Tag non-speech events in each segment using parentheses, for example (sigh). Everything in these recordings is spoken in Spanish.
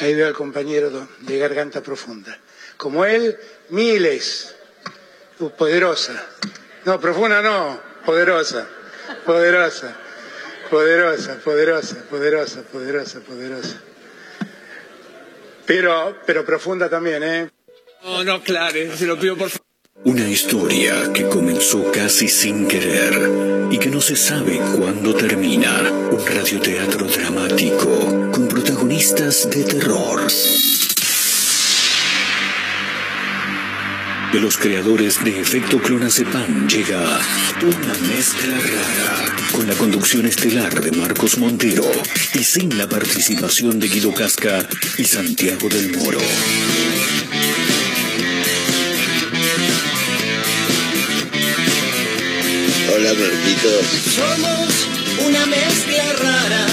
Ahí veo al compañero de garganta profunda. Como él, miles. Uh, poderosa. No, profunda no, poderosa. Poderosa. Poderosa, poderosa, poderosa, poderosa, poderosa. Pero, pero profunda también, ¿eh? No, no, claro, se lo pido por favor. Una historia que comenzó casi sin querer y que no se sabe cuándo termina. Un radioteatro dramático protagonistas de terror. De los creadores de Efecto Clonazepam llega una mezcla rara con la conducción estelar de Marcos Montero y sin la participación de Guido Casca y Santiago del Moro. Hola, perritos. Somos una mezcla rara,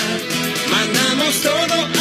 mandamos todo a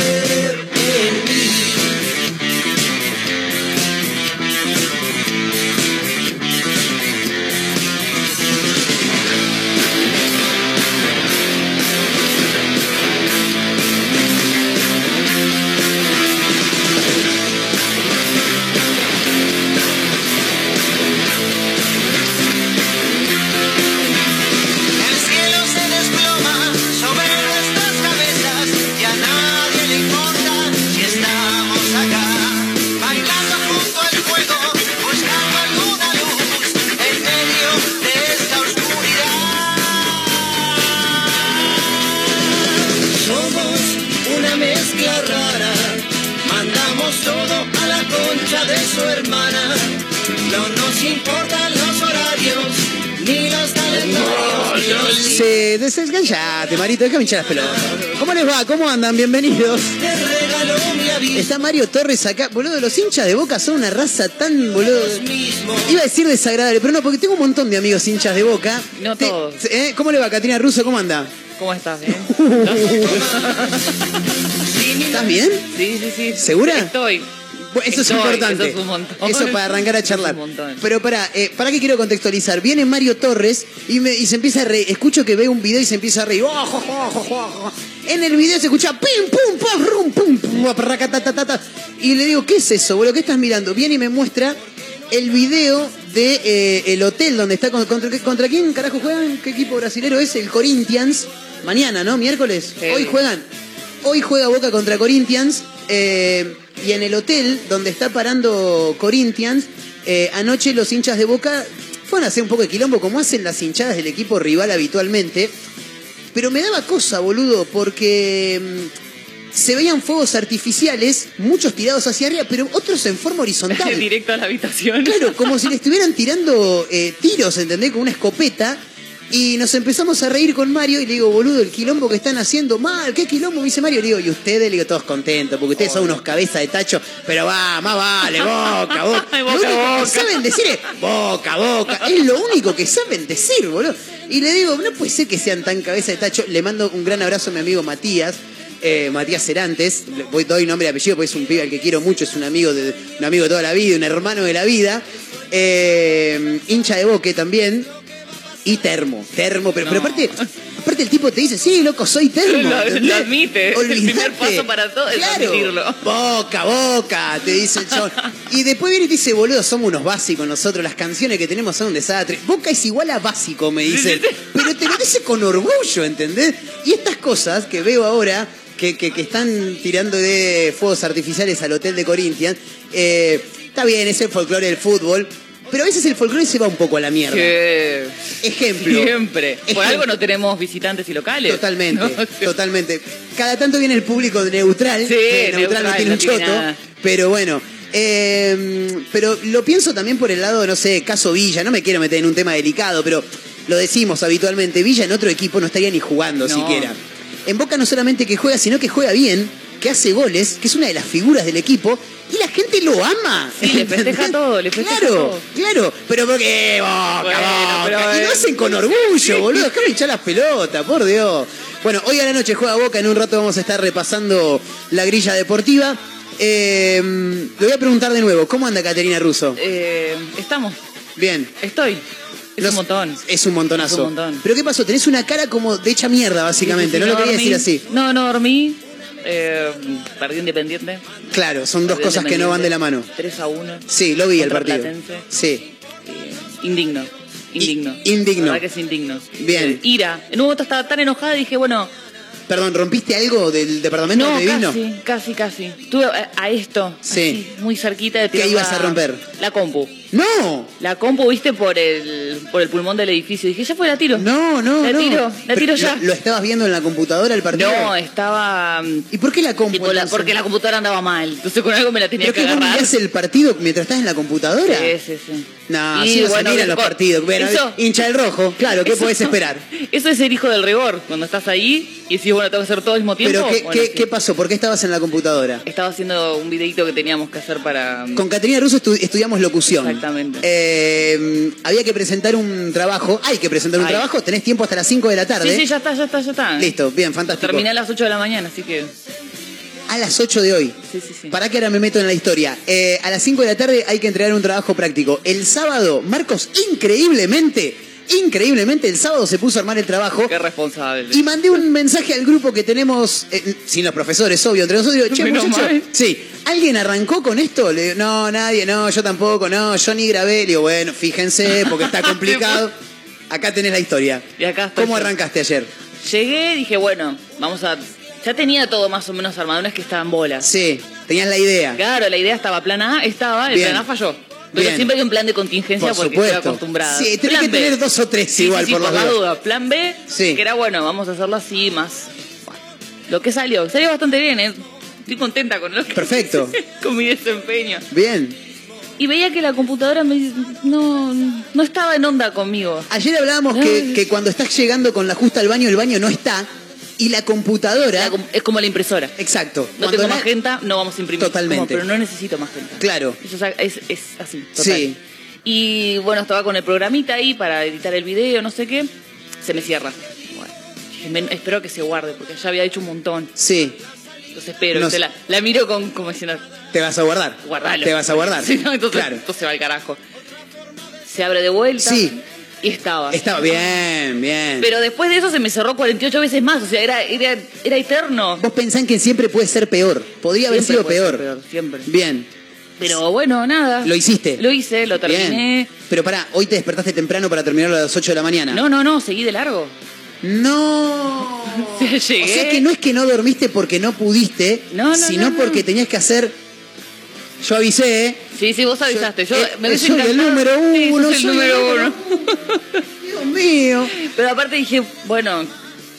Se desenganchate, Marito, déjame hinchar las pelotas. ¿Cómo les va? ¿Cómo andan? Bienvenidos. Está Mario Torres acá. Boludo, los hinchas de Boca son una raza tan, boludo... Iba a decir desagradable, pero no, porque tengo un montón de amigos hinchas de Boca. No Te- todos. ¿eh? ¿Cómo le va, Catrina Russo? ¿Cómo anda? ¿Cómo estás? ¿Bien? (laughs) ¿Estás bien? Sí, sí, sí. ¿Segura? Estoy. Eso es Estoy, importante. Eso es un montón. Eso para arrancar a charlar. Pero para, eh, ¿para qué quiero contextualizar? Viene Mario Torres y, me- y se empieza a reír. Escucho que ve un video y se empieza a reír. Oh, jo, jo, jo. En el video se escucha pim, pum, pam, rum, pum, pum. Y le digo, ¿qué es eso, boludo? ¿Qué estás mirando? Viene y me muestra el video de eh, el hotel donde está con- contra, contra quién carajo juegan, qué equipo brasilero es, el Corinthians. Mañana, ¿no? Miércoles. Sí. Hoy juegan. Hoy juega Boca contra Corinthians eh, y en el hotel donde está parando Corinthians, eh, anoche los hinchas de Boca fueron a hacer un poco de quilombo como hacen las hinchadas del equipo rival habitualmente. Pero me daba cosa, boludo, porque mm, se veían fuegos artificiales, muchos tirados hacia arriba, pero otros en forma horizontal. (laughs) Directo a la habitación. Claro, como si le estuvieran tirando eh, tiros, ¿entendés? Con una escopeta. Y nos empezamos a reír con Mario y le digo, boludo, el quilombo que están haciendo, mal, ¿qué quilombo? Me dice Mario, le digo, y ustedes, le digo, todos contentos, porque ustedes son unos cabezas de tacho, pero va, más vale, boca, boca. (laughs) Ay, lo único boca. que saben decir es, boca, boca. Es lo único que saben decir, boludo. Y le digo, no puede ser que sean tan cabeza de tacho. Le mando un gran abrazo a mi amigo Matías. eh, Matías Cerantes, Le voy, doy nombre y apellido porque es un pibe al que quiero mucho, es un amigo de, un amigo de toda la vida, un hermano de la vida, eh, hincha de boque también, y termo, termo, pero, pero aparte, aparte el tipo te dice, sí, loco, soy termo. Lo- admite, es el primer Olvidate. paso para todo es Claro. admitirlo. Boca, boca, te dice el chabón. (laughs) Y después viene y te dice, boludo, somos unos básicos nosotros, las canciones que tenemos son un desastre. Boca es igual a básico, me dice. Pero te lo dice con orgullo, ¿entendés? Y estas cosas que veo ahora, que, que- que están tirando de fuegos artificiales al hotel de Corinthians. Eh, está bien, es el folclore del fútbol, pero a veces el folclore se va un poco a la mierda. Que Ejemplo. siempre. Por algo no tenemos visitantes y locales. Totalmente, (laughs) ¿no? totalmente. Cada tanto viene el público de neutral, Sí, que neutral, no tiene no un tiene choto, nada. pero bueno. eh, pero lo pienso también por el lado, no sé, caso Villa, no me quiero meter en un tema delicado, pero lo decimos habitualmente, Villa en otro equipo no estaría ni jugando No. siquiera. En Boca no solamente que juega, sino que juega bien, que hace goles, que es una de las figuras del equipo, y la gente lo ama. Sí, le festeja todo, le festeja Claro, todo. claro, pero porque Boca, Bueno, Boca, pero, y lo hacen con orgullo, boludo, déjame hinchar las pelotas, por Dios. Bueno, hoy a la noche juega Boca, en un rato vamos a estar repasando la grilla deportiva. Eh, le voy a preguntar de nuevo, ¿cómo anda Caterina Russo? Eh, estamos. Bien. Estoy. Es un montón. Es un montonazo. Es un montón. Pero ¿qué pasó? Tenés una cara como de hecha mierda, básicamente, Sí, sí, no lo quería decir así. No, no dormí. Eh, perdí Independiente. Claro, son dos cosas que no van de la mano. 3 a 1. Sí, lo vi el partido. Platense. Sí. Eh, indigno. Indigno. I- indigno. La verdad que es indigno. Bien. Ira. En un momento estaba tan enojada y dije, bueno, Perdón, ¿rompiste algo del departamento no, donde vino? casi, casi, casi. Estuve a, a esto. Sí. así, muy cerquita de ¿Qué tirar ibas a romper? La compu. ¡No! La compu, viste, por el, por el pulmón del edificio. Dije, ya fue, la tiro. No, no, La no. tiro, la Pero, tiro ya. ¿Lo, lo estabas viendo en la computadora el partido? No, estaba... mm, ¿Y por qué la compu? la- porque la computadora andaba mal. Entonces con algo me la tenía ¿Pero que que agarrar. mirás el partido mientras estás en la computadora? Sí, sí, sí. No, Y así no bueno, se miran los partidos. Bueno, eso- hincha del rojo, claro, ¿qué podés esperar? (laughs) Eso es ser hijo del rigor. Cuando estás ahí y decís, bueno, tengo que hacer todo al mismo tiempo. Pero ¿qué, bueno, qué, sí. qué pasó? ¿Por qué estabas en la computadora? Estaba haciendo un videito que teníamos que hacer para... Con Caterina Russo estu- estudiamos locución. Exactamente. Eh, había que presentar un trabajo. Hay que presentar un trabajo. Tenés tiempo hasta las 5 de la tarde. Sí, sí, ya está, ya está, ya está. Listo, bien, fantástico. Terminé a las 8 de la mañana, así que... A las 8 de hoy. Sí, sí, sí. Para que ahora me meto en la historia. Eh, a las 5 de la tarde hay que entregar un trabajo práctico. El sábado, Marcos, increíblemente, increíblemente, el sábado se puso a armar el trabajo. Qué responsable. Y mandé un mensaje al grupo que tenemos, eh, sin los profesores, obvio, entre nosotros. Digo, che, muchacho, sí, ¿alguien arrancó con esto? Le digo, no, nadie, no, yo tampoco, no, yo ni grabé. Le digo, bueno, fíjense, porque está (laughs) complicado. Acá tenés la historia. Y acá estoy ¿Cómo yo. arrancaste ayer? Llegué, dije, bueno, vamos a... Ya tenía todo más o menos armado, no es que estaban bolas. Sí, tenías la idea. Claro, la idea estaba, plan A estaba, el Bien. plan A falló. Pero Bien. siempre hay un plan de contingencia Por porque supuesto. estoy acostumbrada. Sí, tenés Plan que B. tener dos o tres Sí, igual, sí, sí, por por, las la dudas. duda. Plan B, Sí. que era bueno, vamos a hacerlo así, más. Bueno, Lo que salió, salió bastante bien, ¿eh? Estoy contenta con lo que Perfecto. (laughs) con mi desempeño. Bien. Y veía que la computadora me, no, no estaba en onda conmigo. Ayer hablábamos que, que cuando estás llegando con la justa al baño, el baño no está. Y la computadora. La es como la impresora. Exacto. No cuando tengo la- magenta, no vamos a imprimir. Totalmente. Como, pero no necesito magenta. Claro. Eso es, es- es así, total. Sí. Y bueno, estaba con el programita ahí para editar el video, no sé qué. Se me cierra. Bueno, dije, "Men- espero que se guarde, porque ya había hecho un montón. Sí. Entonces espero, la, la miro con como diciendo, Te vas a guardar. guardalo. Te vas a guardar. (laughs) Sí, no, entonces, claro. entonces va al carajo. Se abre de vuelta. Sí. Y estaba. Estaba bien, bien. Pero después de eso se me cerró 48 veces más, o sea, era, era, era eterno. Vos pensás que siempre puede ser peor. Podría haber sido peor. peor, siempre. Bien. Pero bueno, nada. ¿Lo hiciste? Lo hice, lo terminé. Bien. Pero pará, hoy te despertaste temprano para terminarlo a las 8 de la mañana. No, no, no, seguí de largo. No. (laughs) O sea, llegué. O sea que no es que no dormiste porque no pudiste, No, no, sino no, no. porque tenías que hacer. Yo avisé. Sí, sí, vos avisaste. Yo, eh, me soy el número uno, el soy el número número uno. (laughs) Dios mío. Pero aparte dije, bueno,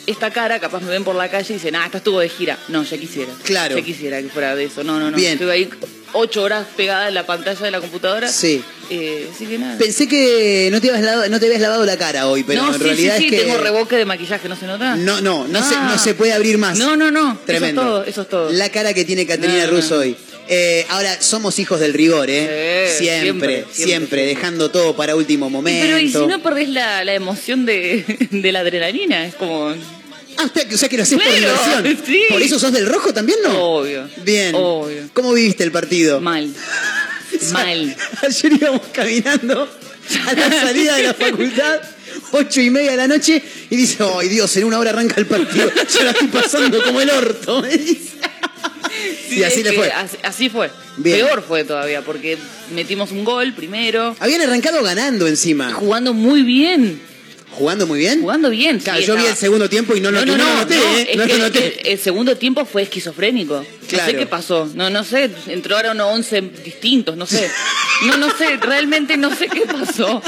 esta cara, capaz me ven por la calle y dicen, ah, esta estuvo de gira. No, ya quisiera. Claro. Ya quisiera que fuera de eso. No, no, no. Bien. Estuve ahí ocho horas pegada en la pantalla de la computadora. Sí. Eh, así que nada. Pensé que no te habías lavado, no te habías lavado la cara hoy, pero no, en sí, realidad sí, sí, es que. tengo reboque de maquillaje, ¿no se nota? No, no, no, Ah. se, no se puede abrir más. No, no, no. Tremendo. Eso es todo, eso es todo. La cara que tiene Caterina No, Russo no. hoy. Eh, ahora, somos hijos del rigor, ¿eh? Sí, siempre, siempre, siempre, siempre, siempre. dejando todo para último momento. Pero y si no perdés la, la emoción de, (laughs) de la adrenalina, es como... Ah, usted- o sea que lo haces por Claro, diversión. sí. ¿Por eso sos del rojo también, no? Obvio. Bien. Obvio. ¿Cómo viviste el partido? Mal. (laughs) Mal. (laughs) Ayer íbamos caminando a la salida de la facultad, (laughs) ocho y media de la noche, y dice, ay Dios, en una hora arranca el partido. Yo la estoy pasando como el orto, me dice. Sí, y así es le que fue. Así, así fue. Bien. Peor fue todavía, porque metimos un gol primero, Habían arrancado ganando encima. jugando muy bien. ¿Jugando muy bien? Jugando bien. sí, Claro, yo vi el segundo tiempo y no, lo- no, no, no, noté, no, ¿eh? es No que lo noté. el, el segundo tiempo fue esquizofrénico. No Claro. sé qué pasó. No, no sé. Entró ahora unos 11 distintos, no sé. No, no sé. Realmente no sé qué pasó.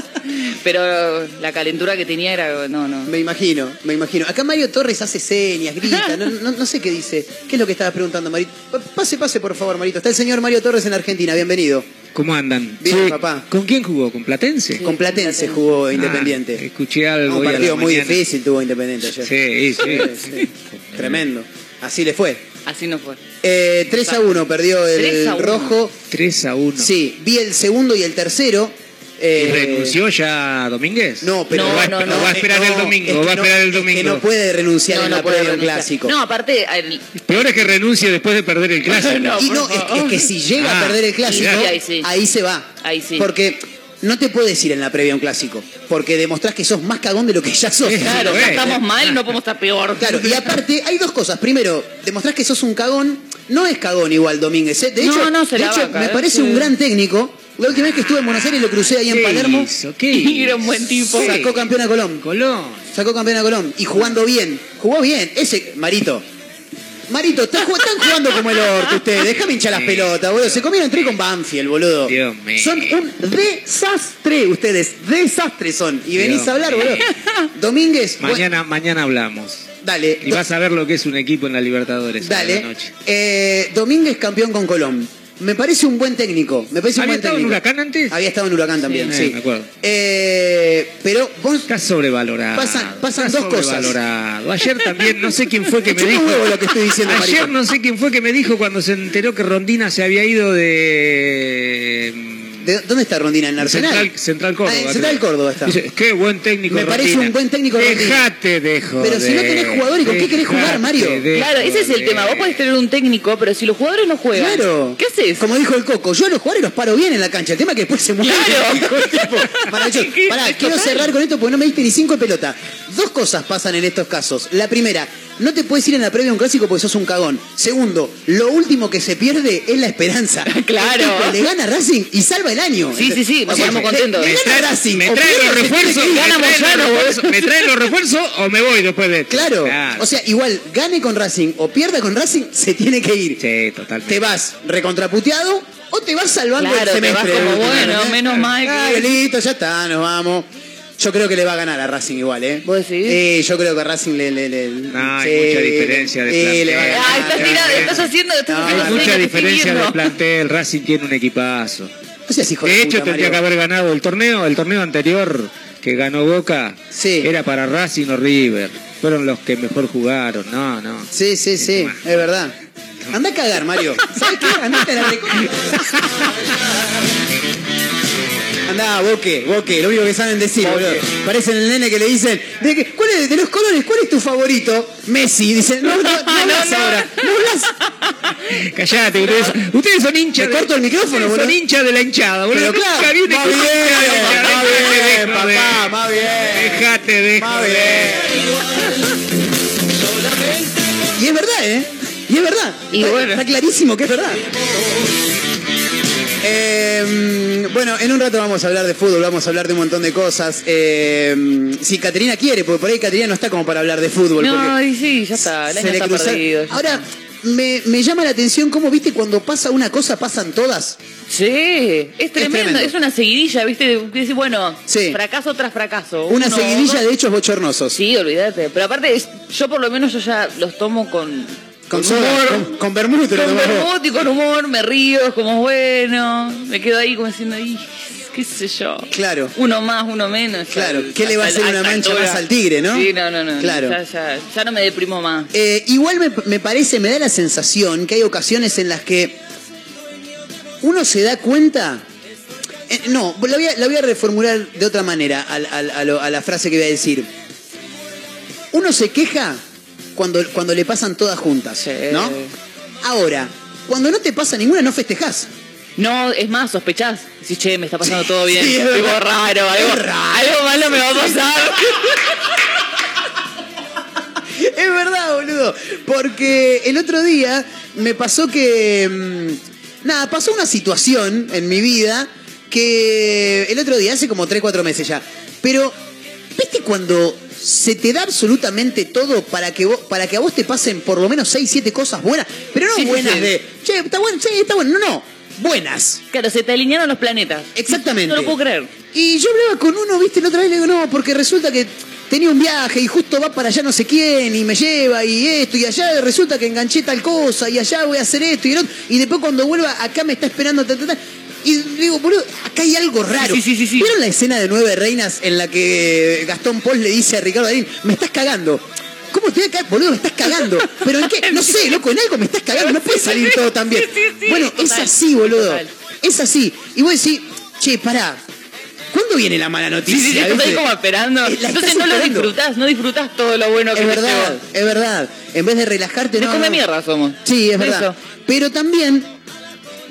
Pero la calentura que tenía era. No, no. Me imagino, me imagino. Acá Mario Torres hace señas, grita, no, no- no sé qué dice. ¿Qué es lo que estabas preguntando, Marito? Pa- Pase, pase, por favor, Marito. Está el señor Mario Torres en Argentina, bienvenido. ¿Cómo andan? Bien, papá. ¿Con quién jugó? ¿Con Platense? Con Platense jugó Ah, Independiente. escuché algo. un partido muy mañana. difícil tuvo Independiente ayer. Sí, sí. Sí, Tremendo. Así le fue. Así no fue. Eh, 3 a 1 perdió el 3 a 1. rojo. 3 a 1. Sí, vi el segundo y el tercero. ¿Y Eh, renunció ya Domínguez? No, pero No, va a no, esper- no. va a esperar eh, el no, domingo, es va que a no- esperar el es que domingo. no puede renunciar No, en no la previa un clásico. No, aparte. el- Peor es que renuncie después de perder el (laughs) clásico. No, y no, es, favor. es que si llega a Ah, perder el clásico, sí, ahí sí. ahí se va. Ahí sí. Porque no te puedes ir en la previa a un clásico. Porque demostrás que sos más cagón de lo que ya sos. Claro, ya estamos mal, no podemos estar peor. Claro, y aparte hay dos cosas. Primero, demostrás que sos un cagón. No es cagón igual Domínguez. ¿eh? De No, hecho, no, se de la hecho, va a caer, me parece sí. un gran técnico. La última vez que estuve en Buenos Aires lo crucé ahí en ¿Qué Palermo. hizo? ¿Qué Y era un buen tipo. Sacó campeón a Colón. Colón. Sacó campeón a Colón. Y jugando bien. Jugó bien. Ese, Marito. Marito, están, ju- están jugando como el orto ustedes. Déjame hinchar las pelotas, boludo. Se comieron tres con Banfield, boludo. Dios mío. Son un desastre ustedes. Desastre son. Y venís Dios a hablar, boludo. Domínguez. bueno, Mañana, mañana hablamos. dale. Y vas a ver lo que es un equipo en la Libertadores. la Dale. noche. Eh, Domínguez campeón con Colón. Me parece un buen técnico. Me parece un ¿Había buen estado en. Huracán antes? Había estado en Huracán también, sí. me acuerdo. Eh, pero vos Está sobrevalorado. Pasan- pasan Está dos cosas. sobrevalorado. Ayer también, no sé quién fue que (laughs) me dijo. lo que estoy diciendo, Ayer Marito. no sé quién fue que me dijo cuando se enteró que Rondina se había ido de. ¿De ¿Dónde está Rondina? ¿En Arsenal? Central, Central Córdoba. Ah, en Central. Córdoba está. Dice, qué buen técnico. Me parece Rondina. un buen técnico. Dejate de joder. Pero si no tenés jugadores, ¿con qué querés jugar, Mario? Claro, ese es el tema. Vos podés tener un técnico, pero si los jugadores no juegan. Claro. ¿Qué haces? Como dijo el Coco, yo a los jugadores los paro bien en la cancha. El tema es que después se mueren. Claro. (laughs) El. Pará, (laughs) quiero cerrar con esto porque no me diste ni cinco de pelota. Dos cosas pasan en estos casos. La primera, no te puedes ir en la previa a un clásico porque sos un cagón. Segundo, lo último que se pierde es la esperanza. Claro. (laughs) El tipo le gana Racing y salva el año. Sí, sí, sí, nos ponemos contentos. le Me gana a traen, Racing. me pierde, los refuerzos, ir. me Gana traen los refuerzos, me traen los refuerzos o me voy después de esto. Claro. O sea, igual gane con Racing o pierda con Racing, se tiene que ir. Sí, totalmente. te vas recontraputeado o te vas salvando Claro, el te vas semestre. como, bueno, menos mal que- Ah, listo, ya está, nos vamos. Yo creo que le va a ganar a Racing igual, ¿eh? ¿Vos decís? Eh, yo creo que a Racing le... le, le- No, hay sí, mucha diferencia de sí, plantel. le va a ganar. Ah, estás, tirando, estás haciendo, estás No, haciendo Hay mucha diferencia de plantel. Racing tiene un equipazo. No seas hijo de, De hecho, puta, tendría que haber ganado el torneo. El torneo anterior que ganó Boca Sí. era para Racing o River. Fueron los que mejor jugaron. No, no. Sí, sí, sí, es verdad. Anda a cagar, Mario. (laughs) ¿Sabes qué? Andate a la. (laughs) Andá, boque, boque, lo único que saben decir, boludo. Parecen el nene que le dicen, ¿de, qué- cuál es, de los colores, ¿cuál es tu favorito? Messi. Dice, no, no, no (laughs) hablas ahora. No hablas. Callate, ustedes, ustedes son hinchas. ¿Me de- corto el micrófono, boludo? Son hinchas de la hinchada, boludo. Pero claro, más bien, más bien, papá, más bien. Dejate de Más joder. Y es verdad, ¿eh? Y es verdad. Y está, bueno. está clarísimo que es verdad. Eh, bueno, en un rato vamos a hablar de fútbol, vamos a hablar de un montón de cosas. Eh, si Caterina quiere, porque por ahí Caterina no está como para hablar de fútbol. No, y sí, ya está, el año está cruza- perdido. ya Ahora, me, me llama la atención cómo, viste, cuando pasa una cosa, pasan todas. Sí, es tremendo, tremendo. es, una seguidilla, ¿viste? Bueno, Sí. fracaso tras fracaso. Una Uno, seguidilla dos. de hechos bochornosos. Sí, olvídate. Pero aparte, es- yo por lo menos yo ya los tomo con, Con, con humor. con, con vermut, con vermut y con humor, me río, es como bueno. Me quedo ahí como diciendo, "Ih, qué sé yo. Claro. Uno más, uno menos. Claro, ¿qué le va a hacer una mancha altura. más al tigre, no? Sí, no, no, no. Claro. Ya, ya, ya no me deprimo más. Eh, igual me, me parece, me da la sensación que hay ocasiones en las que uno se da cuenta. eh, no, la voy, a, la voy a reformular de otra manera lo- a la frase que voy a decir. Uno se queja cuando, cuando le pasan todas juntas, Sí. ¿no? Ahora, cuando no te pasa ninguna, no festejás. No, es más, sospechás. Si, che, me está pasando todo bien. Sí, es algo raro, algo, raro. algo malo me va a pasar. (laughs) Es verdad, boludo. Porque el otro día me pasó que. mm, Nada, pasó una situación en mi vida que. El otro día, hace como 3, 4 meses ya. Pero ¿Viste cuando se te da absolutamente todo para que vos, para que a vos te pasen por lo menos 6, 7 cosas buenas? Pero no Sí, buenas sí. de, che, está bueno, sí, está bueno. No, no, buenas. Claro, se te alinearon los planetas. Exactamente. No lo puedo creer. Y yo hablaba con uno, viste, la otra vez le digo, no, porque resulta que tenía un viaje y justo va para allá no sé quién y me lleva y esto y allá resulta que enganché tal cosa y allá voy a hacer esto y el otro y después cuando vuelva acá me está esperando ta, ta, ta. Y digo, boludo, acá hay algo raro. Sí, sí, sí, sí. ¿Vieron la escena de Nueve Reinas en la que Gastón Paul le dice a Ricardo Darín, me estás cagando? ¿Cómo te voy a caer? Boludo, me estás cagando. ¿Pero en qué? (laughs) No sé, loco, en algo me estás cagando. No puede salir todo tan bien. Sí, sí, sí, bueno, es así, boludo. total. Es así. Y vos decís, che, pará. ¿Cuándo viene la mala noticia? sí, sí, estás ahí como esperando. Eh, la Entonces no lo disfrutás, no disfrutás todo lo bueno que Es verdad, es verdad. En vez de relajarte, De no. come no. mierda somos. Sí, es Eso. verdad. Pero también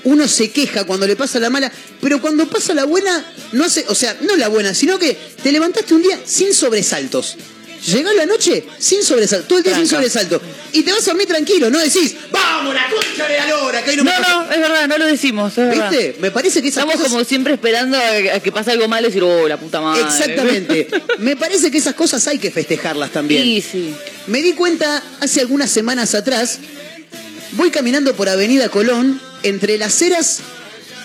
uno se queja cuando le pasa la mala, pero cuando pasa la buena, no hace, o sea, no la buena, sino que te levantaste un día sin sobresaltos. Llegás la noche sin sobresaltos, todo el día sin Tranca. sobresaltos. Y te vas a dormir tranquilo, no decís, vamos, la concha de la lora, que hoy no, No, me pasó". no, es verdad, no lo decimos, es verdad. ¿Viste? Me parece que esas Estamos cosas... como siempre esperando a a que pase algo malo y decir, oh, la puta madre. Exactamente. (laughs) Me parece que esas cosas hay que festejarlas también. Sí, sí. Me di cuenta hace algunas semanas atrás, voy caminando por Avenida Colón entre Las Heras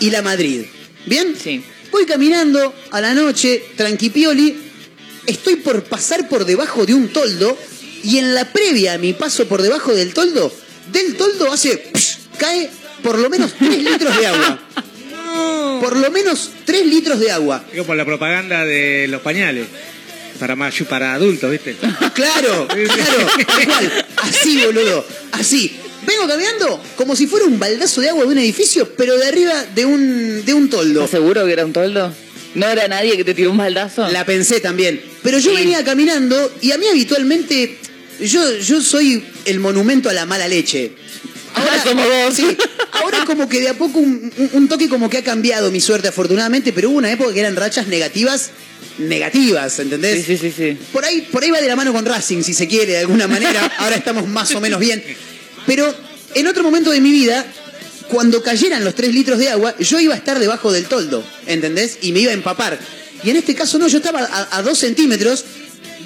y la Madrid. ¿Bien? Sí. Voy caminando a la noche, tranquipioli, estoy por pasar por debajo de un toldo y en la previa a mi paso por debajo del toldo, del toldo hace... psh, cae por lo menos 3 litros de agua. (laughs) Por lo menos 3 litros de agua. Digo, por la propaganda de los pañales. Para, mayu- para adultos, ¿viste? Claro, (laughs) claro, tal cual. Así, boludo. Así. Vengo caminando como si fuera un baldazo de agua de un edificio, pero de arriba de un, de un toldo. ¿Estás seguro que era un toldo? ¿No era nadie que te tiró un baldazo? La pensé también. Pero yo Sí. venía caminando y a mí habitualmente, yo, yo soy el monumento a la mala leche. Ahora somos dos. Sí, ahora como que de a poco un, un- un toque como que ha cambiado mi suerte afortunadamente, pero hubo una época que eran rachas negativas, negativas, ¿entendés? Sí, sí, sí, sí. Por ahí, por ahí va de la mano con Racing, si se quiere, de alguna manera. Ahora estamos más o menos bien. Pero en otro momento de mi vida, cuando cayeran los tres litros de agua, yo iba a estar debajo del toldo, ¿entendés? Y me iba a empapar. Y en este caso no, yo estaba a, a dos centímetros,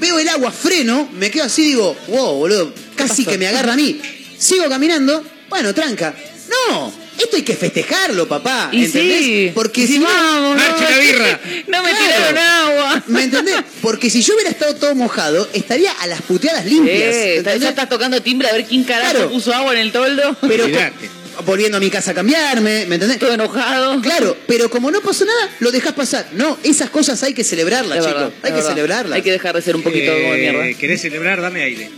veo el agua, freno, me quedo así, digo, wow, boludo, casi que me agarra a mí. Sigo caminando, bueno, tranca. No, esto hay que festejarlo, papá, Y ¿entendés? sí. Porque Y si no- vamos, no, la birra. No me Claro. tiraron agua. ¿Me entendés? Porque si yo hubiera estado todo mojado, estaría a las puteadas limpias. Eh, ya estás tocando timbre a ver quién carajo Claro. puso agua en el toldo. Pero volviendo a mi casa a cambiarme, ¿me entendés? Todo enojado. Claro, pero como no pasó nada, lo dejas pasar. No, esas cosas hay que celebrarlas, Es chicos. verdad, hay que verdad. celebrarlas. Hay que dejar de ser un poquito Eh, como mierda. ¿Querés celebrar? Dame aire.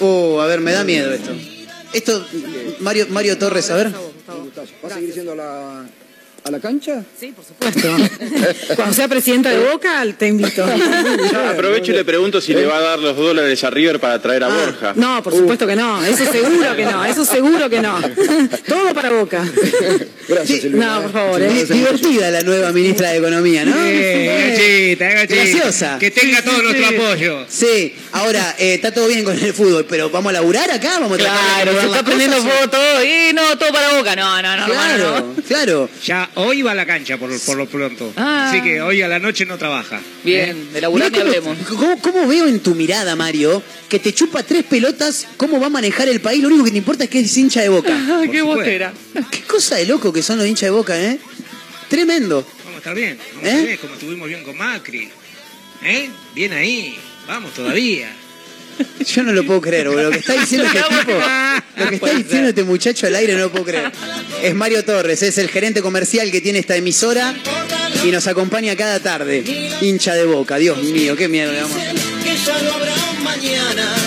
Oh, a ver, me da miedo esto. Esto, Mario, Mario Torres, a ver. ¿Va a seguir yendo a la, a la cancha? Sí, por supuesto. (laughs) Cuando sea presidenta de Boca, te invito. Aprovecho y le pregunto si le va a dar los dólares a River para traer a Borja. No, por supuesto que no. Eso seguro que no. Eso seguro que no. (laughs) Todo para Boca. Gracias, Sí. No, por favor, ¿eh? Divertida la nueva ministra de Economía, ¿no? Eh, gachita, gachita. Graciosa. Que tenga todo nuestro apoyo. Sí, ahora, eh, está todo bien con el fútbol, pero ¿vamos a laburar acá? ¿Vamos a Claro, se está prendiendo fuego todo. Y no, todo para boca. No, no, no, hermano, Claro, no. claro. Ya hoy va a la cancha por, por lo pronto. Ah. Así que hoy a la noche no trabaja. Bien, de laburar ni hablemos. (laughs) cómo, cómo- veo en tu mirada, Mario, que te chupa tres pelotas cómo va a manejar el país? Lo único que te importa es que es hincha de boca. (laughs) Qué botera. Qué cosa de loco que son los hinchas de boca, ¿eh? Tremendo. Vamos a estar bien. Vamos ¿Eh? a estar bien, como estuvimos bien con Macri. ¿Eh? Bien ahí. Vamos todavía. Yo no lo puedo creer, boludo. Lo que está diciendo este (laughs) tipo, lo que está diciendo este muchacho al aire no lo puedo creer. Es Mario Torres, es el gerente comercial que tiene esta emisora y nos acompaña cada tarde. Hincha de boca, Dios mío, qué miedo.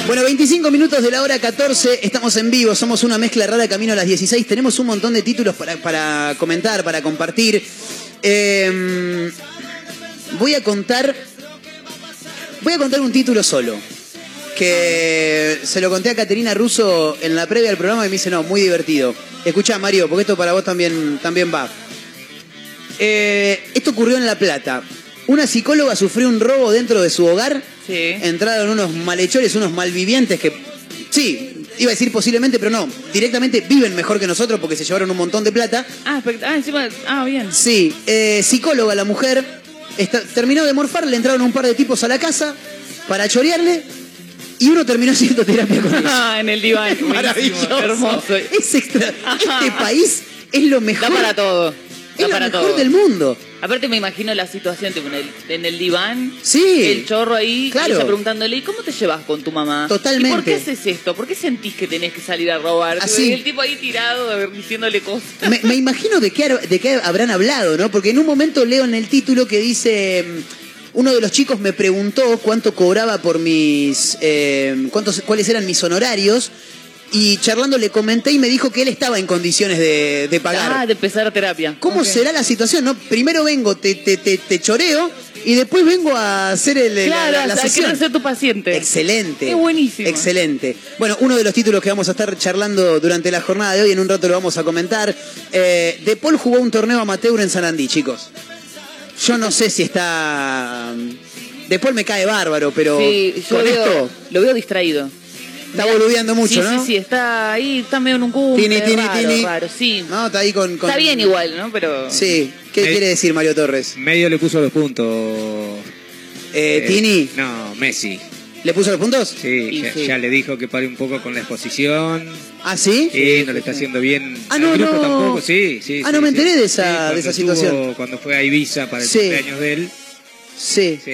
Bueno, 25 minutos de la hora 14, estamos en vivo, somos una mezcla rara camino a las 16, tenemos un montón de títulos para, para comentar, para compartir. Eh, voy a contar, voy a contar un título solo, que se lo conté a Caterina Russo en la previa del programa y me dice, no, muy divertido. Escucha Mario, porque esto para vos también, también va. Eh, esto ocurrió en La Plata. Una psicóloga sufrió un robo dentro de su hogar. Sí. Entraron unos malhechores, unos malvivientes que, sí, iba a decir posiblemente, pero no, directamente viven mejor que nosotros porque se llevaron un montón de plata. Ah, ah, encima. Ah, bien. Sí, eh, psicóloga la mujer, Está- terminó de morfar, le entraron un par de tipos a la casa para chorearle y uno terminó haciendo terapia con (laughs) ellos. Ah, en el diván. Maravilloso. Hermoso. Es extra. Este (laughs) país es lo mejor. Da para todo. es lo mejor todo. del mundo. Aparte me imagino la situación, tipo, en el, en el diván, Sí. el chorro ahí, Claro. ella preguntándole, ¿y cómo te llevas con tu mamá? Totalmente. ¿Y por qué haces esto? ¿Por qué sentís que tenés que salir a robar? Así. Y el tipo ahí tirado, diciéndole cosas. Me, me imagino de qué, de qué habrán hablado, ¿no? Porque en un momento leo en el título que dice. Uno de los chicos me preguntó cuánto cobraba por mis. eh, cuántos, cuáles eran mis honorarios. Y charlando le comenté y me dijo que él estaba en condiciones de, de pagar. Ah, de empezar a terapia. ¿Cómo será la situación? no? Primero vengo, te, te, te, te choreo y después vengo a hacer el, la- Claro, la, ser tu paciente. Excelente. Es buenísimo. Excelente. Bueno, uno de los títulos que vamos a estar charlando durante la jornada de hoy, en un rato lo vamos a comentar. Eh, de Paul jugó un torneo amateur en Sanandí, chicos. Yo no sé si está. De Paul me cae bárbaro, pero Sí, yo con veo- esto lo veo distraído. está boludeando mucho, sí, ¿no? sí, sí, está ahí, está medio en un cumple, Tini, tini, raro, tini. raro, sí. No, está ahí con. con- Está bien igual, ¿no? Pero... Sí. ¿Qué quiere decir Mario Torres? Medio le puso los puntos. Eh, Eh, Tini, No, Messi. ¿Le puso los puntos? Sí, Y ya, sí. ya le dijo que pare un poco con la exposición. ¿Ah, sí? Sí, no le está haciendo bien. Ah, al no, grupo no. tampoco, sí, sí. Ah, sí, no me enteré de esa- de esa estuvo- situación. Cuando fue a Ibiza para el cumpleaños de él. Sí. Sí,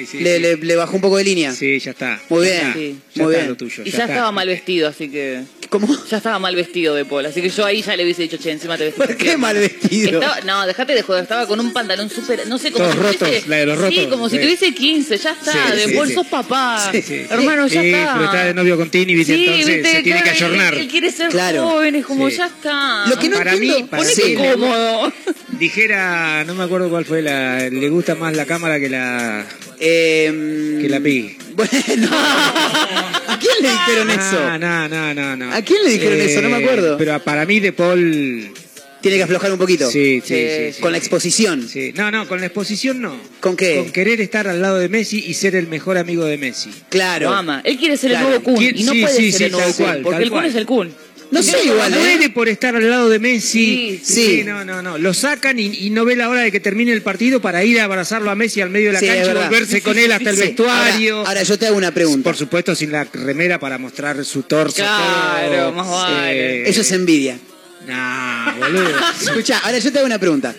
sí, sí, Le, sí. le- le bajó un poco de línea. Sí, ya está. Muy Ya bien, está, sí. ya muy está bien. lo tuyo. Y ya estaba mal vestido, así que... ¿Cómo? Ya estaba mal vestido de Paul, así que yo ahí ya le hubiese dicho, che, encima te vestiste ¿Por qué mal hermano". vestido? Estaba- no, dejate de joder, estaba con un pantalón súper, no sé, como Todos si rotos, tuviese- la de los Sí, rotos, como si sí. tuviese 15, ya está, Sí, de sí, Paul sí. sos papá. Sí, sí. Hermano, ya Sí, está. pero está de novio con Tini, ¿viste? Sí, entonces viste, se tiene que claro, ayornar. Él, él quiere ser Claro. joven, es como, Sí. ya está. Lo que no Para entiendo, mí, para Ponete cómodo. Dijera, no me acuerdo cuál fue la. Le gusta más la cámara que la. Eh, que la pi. (laughs) Bueno, ¿a quién le dijeron eso? No, no, no. ¿A quién le dijeron eso? No me acuerdo. Pero para mí De Paul. Tiene que aflojar un poquito. Sí, sí, sí, Con la exposición. Sí. No, no, con la exposición no. ¿Con qué? Con querer estar al lado de Messi y ser el mejor amigo de Messi. Claro. Lo ama. Él quiere ser Claro. el nuevo Kun ¿Quién- y no sí, puede sí, ser sí, el nuevo tal Kun, cual, porque el Kun cual. es el Kun. No sé igual, ¿eh? Muere por estar al lado de Messi. Sí, sí. no, no, no. Lo sacan y, y no ve la hora de que termine el partido para ir a abrazarlo a Messi al medio de la Sí, cancha volverse con él hasta el Sí. vestuario. Ahora, ahora yo te hago una pregunta. Por supuesto, sin la remera para mostrar su torso. Claro, todo. más vale. Eso es envidia. Nah, boludo. (laughs) Escucha, ahora yo te hago una pregunta.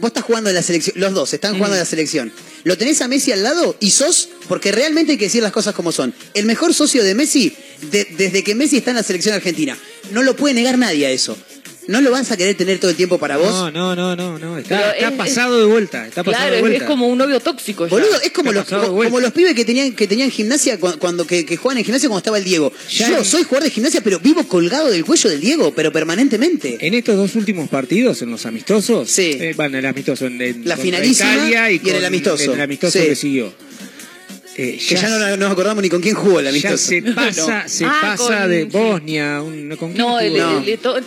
Vos estás jugando en la selección, los dos están jugando en la selección. ¿Lo tenés a Messi al lado y sos, porque realmente hay que decir las cosas como son, el mejor socio de Messi de- desde que Messi está en la selección argentina? No lo puede negar nadie a eso. ¿No lo vas a querer tener todo el tiempo para vos? No, no, no, no, no. Está, está es- pasado de vuelta. Está pasado Claro, de es, vuelta. es como un novio tóxico. ya. Boludo, es como los, como los pibes que tenían, que tenían gimnasia cu- cuando que, que juegan en gimnasia cuando estaba el Diego. Ya Yo en- soy jugador de gimnasia, pero vivo colgado del cuello del Diego, pero permanentemente. En estos dos últimos partidos, en los amistosos, Sí. eh, bueno, el amistoso en, en- La finalísima Italia y, y en el amistoso. en el amistoso Sí. que siguió. Eh, que ya no nos acordamos ni con quién jugó el ya amistoso. se (laughs) pasa, No. se Ah, pasa con- de. Bosnia, un- ¿con quién No, el, jugó? No. Leto-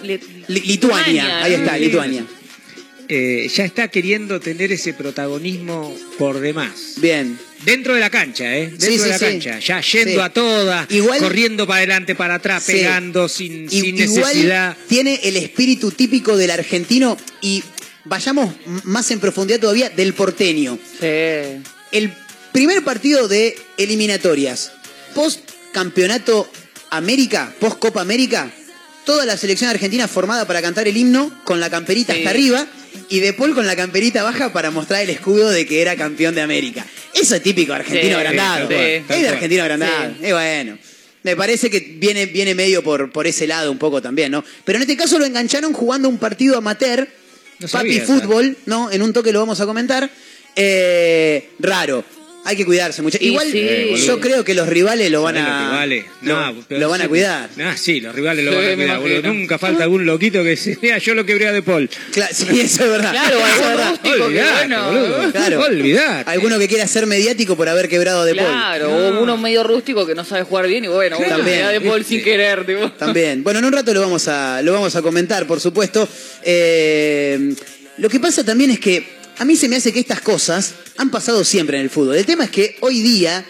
Lituania, ahí está. Lituania. Eh, ya está queriendo tener ese protagonismo por demás. Bien. Dentro de la cancha, ¿eh? Dentro Sí, de la sí. cancha. Ya yendo Sí. a todas, Igual- corriendo para adelante, para atrás, Sí. pegando sin, sin igual necesidad. tiene el espíritu típico del argentino y vayamos más en profundidad todavía del porteño. Sí. El primer partido de eliminatorias, post campeonato América, post Copa América, toda la selección argentina formada para cantar el himno con la camperita Sí. hasta arriba y De Paul con la camperita baja para mostrar el escudo de que era campeón de América. Eso es típico argentino Sí, agrandado. sí, es de argentino agrandado. Es bueno. Me parece que viene, viene medio por, por ese lado un poco también, ¿no? Pero en este caso lo engancharon jugando un partido amateur, No papi sabía, fútbol, ¿no? En un toque lo vamos a comentar. Eh, raro. Hay que cuidarse mucho. Igual sí. Yo creo que los rivales lo van ¿Sabés a. que lo, No, lo van a cuidar. Ah, sí, los rivales lo Sí, van a cuidar, boludo. Nunca falta algún loquito que se vea yo lo quebré a De Paul. Cla- sí, (laughs) eso es verdad. Claro, Eso es algún verdad. rústico que Olvidate, bueno. boludo. Claro. Olvidate. Alguno que quiera ser mediático por haber quebrado a De Paul. Claro, o uno medio rústico que no sabe jugar bien y bueno, bueno, También. de Paul sin querer, tipo. También. Bueno, en un rato lo vamos a, lo vamos a comentar, por supuesto. Eh, lo que pasa también es que a mí se me hace que estas cosas han pasado siempre en el fútbol. El tema es que hoy día,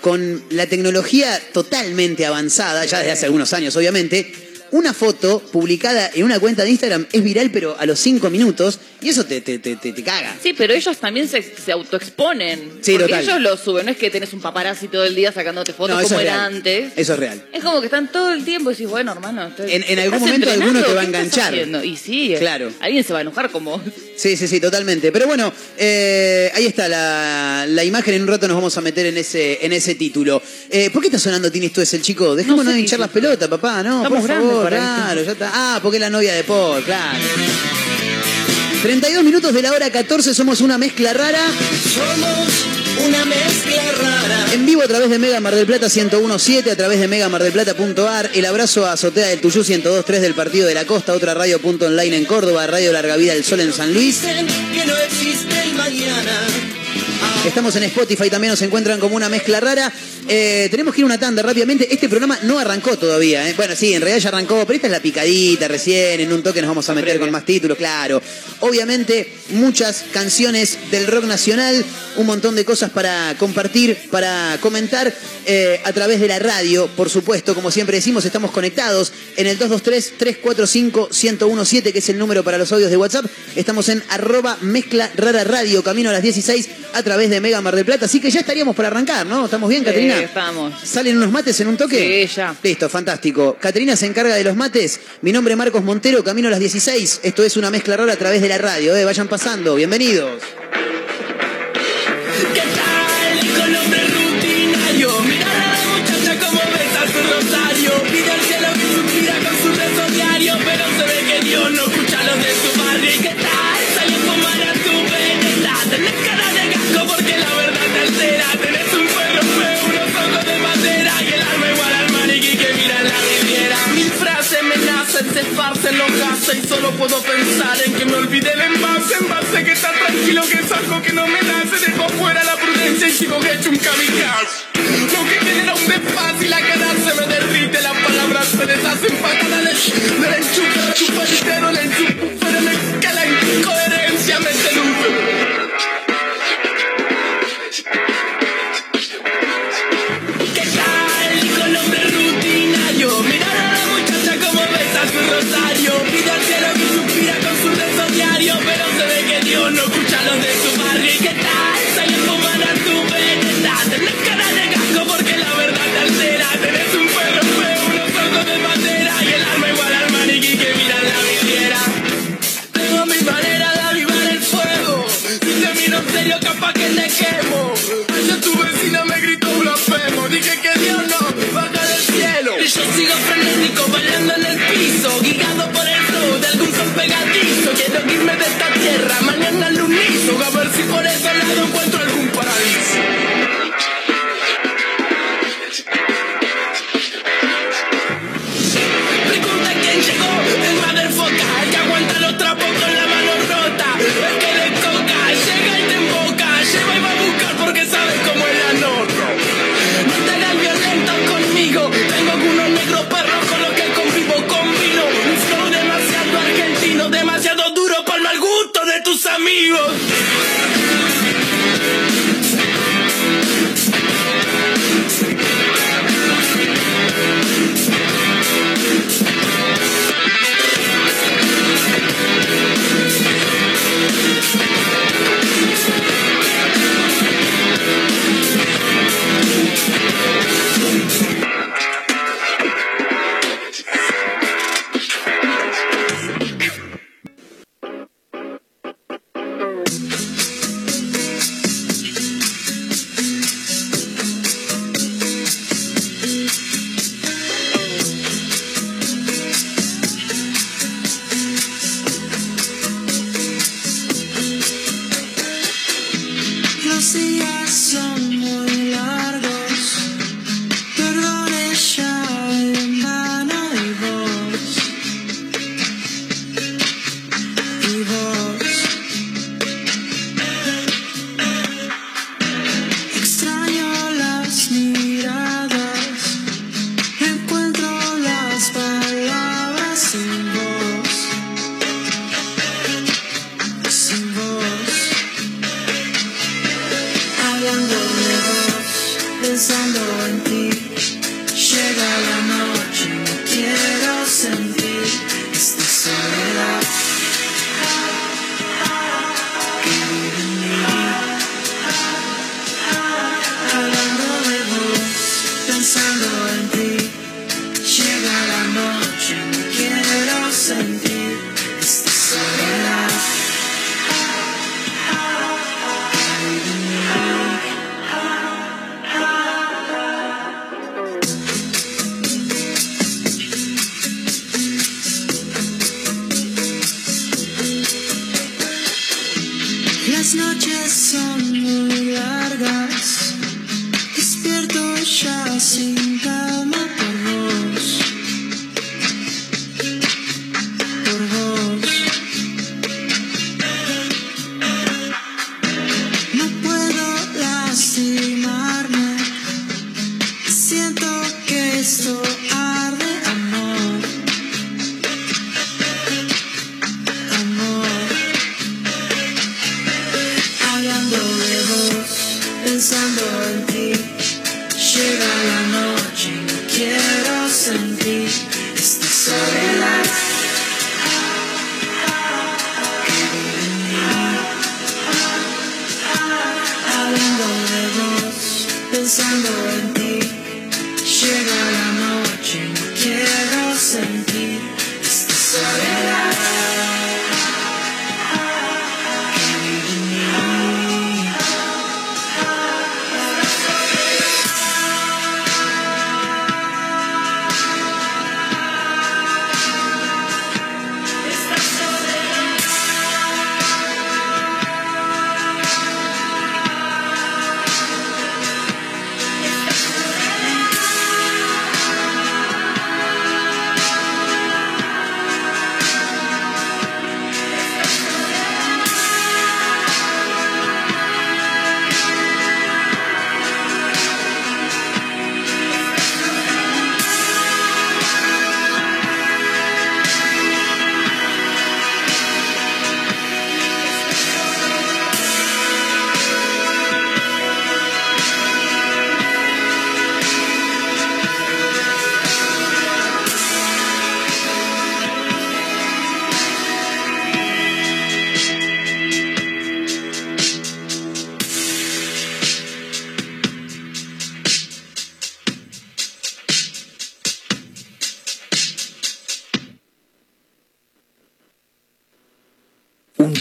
con la tecnología totalmente avanzada, ya desde hace algunos años obviamente, una foto publicada en una cuenta de Instagram es viral, pero a los cinco minutos, y eso te, te, te, te- caga. Sí, pero ellos también se, se autoexponen. Sí, porque total. ellos lo suben, no es que tenés un paparazzi todo el día sacándote fotos No, eso como es era real. antes. Eso es real. Es como que están todo el tiempo y decís, bueno, hermano. te- En- en algún ¿estás momento entrenando? alguno te va a ¿Qué estás enganchar. haciendo? Y sí, Claro. alguien se va a enojar como... Sí, sí, sí, totalmente. Pero bueno, eh, ahí está la, la imagen. En un rato nos vamos a meter en ese, en ese título. Eh, ¿Por qué está sonando Tini Esto es el chico? Dejémonos No sé de hinchar las pelotas, papá. No, Estamos por grandes favor, claro, ya está. Ah, porque es la novia de Paul, claro. 32 minutos de la hora 14, somos una mezcla rara. Somos una mezcla rara. En vivo a través de Mega Mar del Plata 1017, a través de megamardelplata.ar, el abrazo a Azotea del Tuyú 1023 del Partido de la Costa, otra radio punto online en Córdoba, Radio Larga Vida del Sol en San Luis. Dicen que no existe el mañana. Estamos en Spotify, también nos encuentran como una mezcla rara. Eh, tenemos que ir a una tanda rápidamente. Este programa no arrancó todavía. ¿eh? Bueno, sí, en realidad ya arrancó, pero esta es la picadita recién. En un toque nos vamos a meter con más títulos, claro. Obviamente, muchas canciones del rock nacional, un montón de cosas para compartir, para comentar eh, a través de la radio, por supuesto. Como siempre decimos, estamos conectados en el 223-345-1017, que es el número para los audios de WhatsApp. Estamos en arroba mezcla rara radio, camino a las 16 a través de Mega Mar del Plata. Así que ya estaríamos para arrancar, ¿no? ¿Estamos bien, Caterina? Eh, estamos. ¿Salen unos mates en un toque? Sí, ya. Listo, fantástico. Caterina se encarga de los mates. Mi nombre es Marcos Montero, camino a las 16. Esto es una mezcla rara a través de la radio, ¿eh? Vayan pasando, bienvenidos. Solo puedo pensar en que me olvidé el envase. Envase que está tranquilo, que es algo que no me nace. Dejo fuera la prudencia y sigo hecho un kamikaze. Lo que genera un desfase y la cara se me derrite. Las palabras se deshacen patada del del enchufe, chupa el dedo, el enchufe, pero me que la incoherencia me interrumpe. Pegadizo. Quiero irme de esta tierra, mañana al unizo. A ver si por ese lado encuentro algún paraíso. Amigos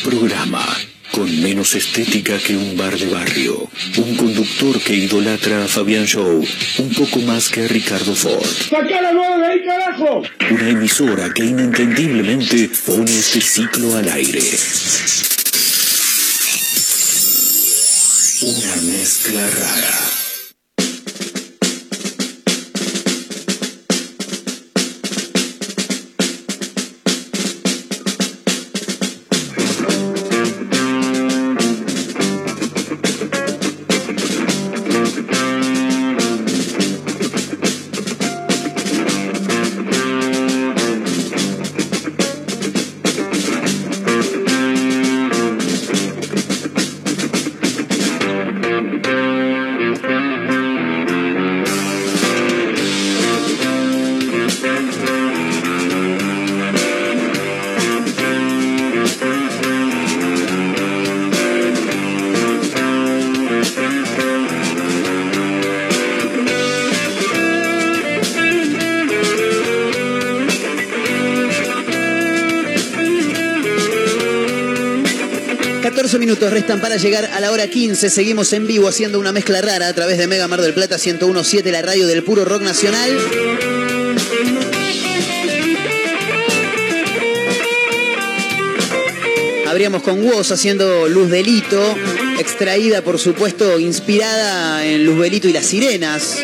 programa con menos estética que un bar de barrio. Un conductor que idolatra a Fabián Show un poco más que a Ricardo Ford. ¡Sacá la nueva de ahí, carajo! Una emisora que inentendiblemente pone este ciclo al aire. Una mezcla rara. Para llegar a la hora 15. Seguimos en vivo haciendo una mezcla rara a través de Mega Mar del Plata 1017, la radio del puro rock nacional. Abríamos con Woz haciendo Luz Delito, extraída por supuesto, inspirada en Luz Delito y las Sirenas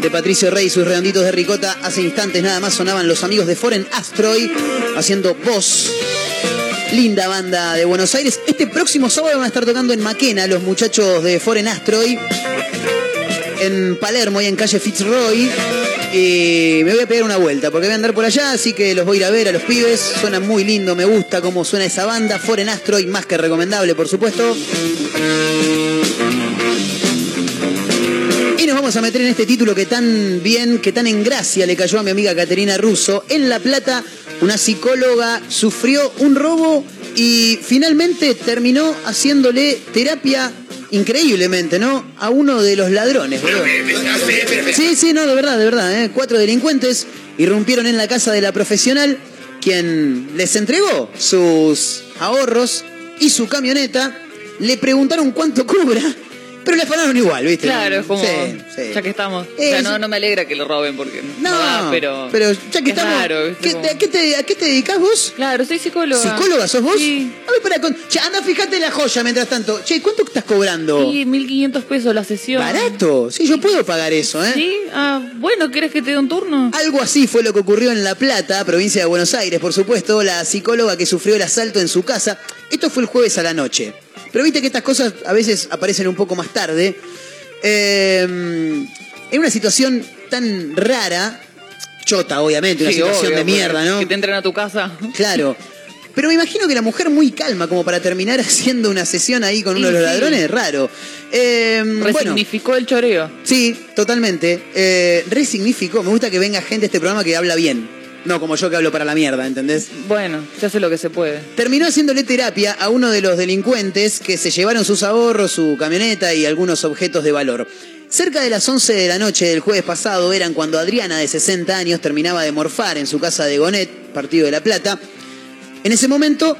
de Patricio Rey y sus redonditos de ricota. Hace instantes nada más sonaban los amigos de Foreign Asteroid haciendo Voz. Linda banda de Buenos Aires. Este próximo sábado van a estar tocando en Maquena los muchachos de Foreign Asteroid. En Palermo y en calle Fitzroy. Y me voy a pegar una vuelta porque voy a andar por allá, así que los voy a ir a ver a los pibes. Suena muy lindo, me gusta cómo suena esa banda. Foreign Asteroid, más que recomendable, por supuesto. Y nos vamos a meter en este título que tan bien, que tan en gracia le cayó a mi amiga Caterina Russo. En La Plata, una psicóloga sufrió un robo y finalmente terminó haciéndole terapia increíblemente, ¿no? A uno de los ladrones. Sí, sí, no, de verdad, de verdad. ¿eh? Cuatro delincuentes irrumpieron en la casa de la profesional, quien les entregó sus ahorros y su camioneta. Le preguntaron cuánto cobra. Pero le afanaron igual, ¿viste? Claro, es como. Sí, sí. Ya que estamos. O sea, sí. no, no me alegra que lo roben porque. No, No, va, pero. ya que es estamos. raro, ¿viste? ¿qué- Como- ¿a, qué te, ¿A qué te dedicas vos? Claro, soy psicóloga. ¿Psicóloga sos vos? Sí. A ver, para con. Che, anda, fíjate la joya mientras tanto. Che, ¿cuánto estás cobrando? Sí, 1500 pesos la sesión. Barato. Sí, yo puedo pagar eso, ¿eh? Sí, ah, bueno, ¿querés que te dé un turno? Algo así fue lo que ocurrió en La Plata, provincia de Buenos Aires, por supuesto, la psicóloga que sufrió el asalto en su casa. Esto fue el jueves a la noche. Pero viste que estas cosas a veces aparecen un poco más tarde. Eh, en una situación tan rara, chota obviamente, una Sí, situación obvio, de mierda, ¿no? Que te entren a tu casa. Claro. Pero me imagino que la mujer muy calma como para terminar (laughs) haciendo una sesión ahí con uno de los ladrones, raro. Eh, bueno, Resignificó el choreo. Sí, totalmente. Eh, resignificó. Me gusta que venga gente a este programa que habla bien. No como yo que hablo para la mierda, ¿entendés? Bueno, se hace lo que se puede. Terminó haciéndole terapia a uno de los delincuentes que se llevaron sus ahorros, su camioneta y algunos objetos de valor. Cerca de las 11 de la noche del jueves pasado eran cuando Adriana, de 60 años, terminaba de morfar en su casa de Gonet, partido de La Plata. En ese momento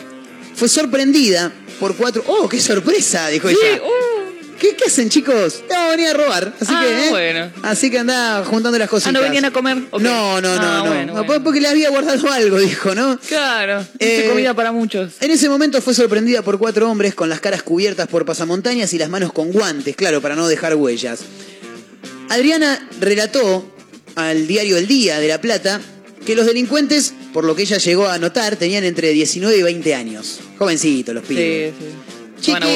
fue sorprendida por cuatro... ¡Oh, qué sorpresa! Dijo Sí, ella. uh. ¿Qué, qué hacen, chicos? No, venía a robar. Así Ah, que, ¿eh? bueno. Así que andá juntando las cositas. Ah, ¿no venían a comer? Ok. No, no, no, Ah, no. bueno, No, bueno. Porque le había guardado algo, dijo, ¿no? Claro, Eh, comida para muchos. En ese momento fue sorprendida por cuatro hombres con las caras cubiertas por pasamontañas y las manos con guantes, claro, para no dejar huellas. Adriana relató al diario El Día de La Plata que los delincuentes, por lo que ella llegó a notar, tenían entre 19 y 20 años. Jovencitos los pibes. Sí, sí. Chiquito,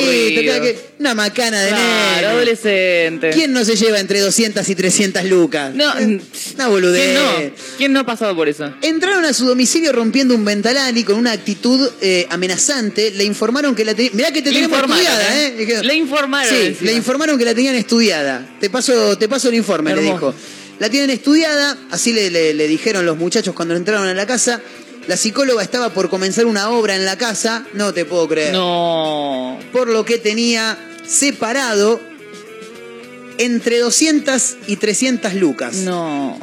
que- una macana de Claro, nene. adolescente. ¿Quién no se lleva entre 200 y 300 lucas? No, Eh, una boludez. ¿Quién no? ¿Quién no ha pasado por eso? Entraron a su domicilio rompiendo un ventanal y con una actitud eh, amenazante le informaron que la tenían. Mirá que te Le tenemos estudiada, ¿eh? ¿eh? Le informaron Sí, encima. le informaron que la tenían estudiada. Te paso, te paso el informe, le dijo. La tienen estudiada, así le, le- le dijeron los muchachos cuando entraron a la casa. La psicóloga estaba por comenzar una obra en la casa, no te puedo creer. No. Por lo que tenía separado entre 200 y 300 lucas. No.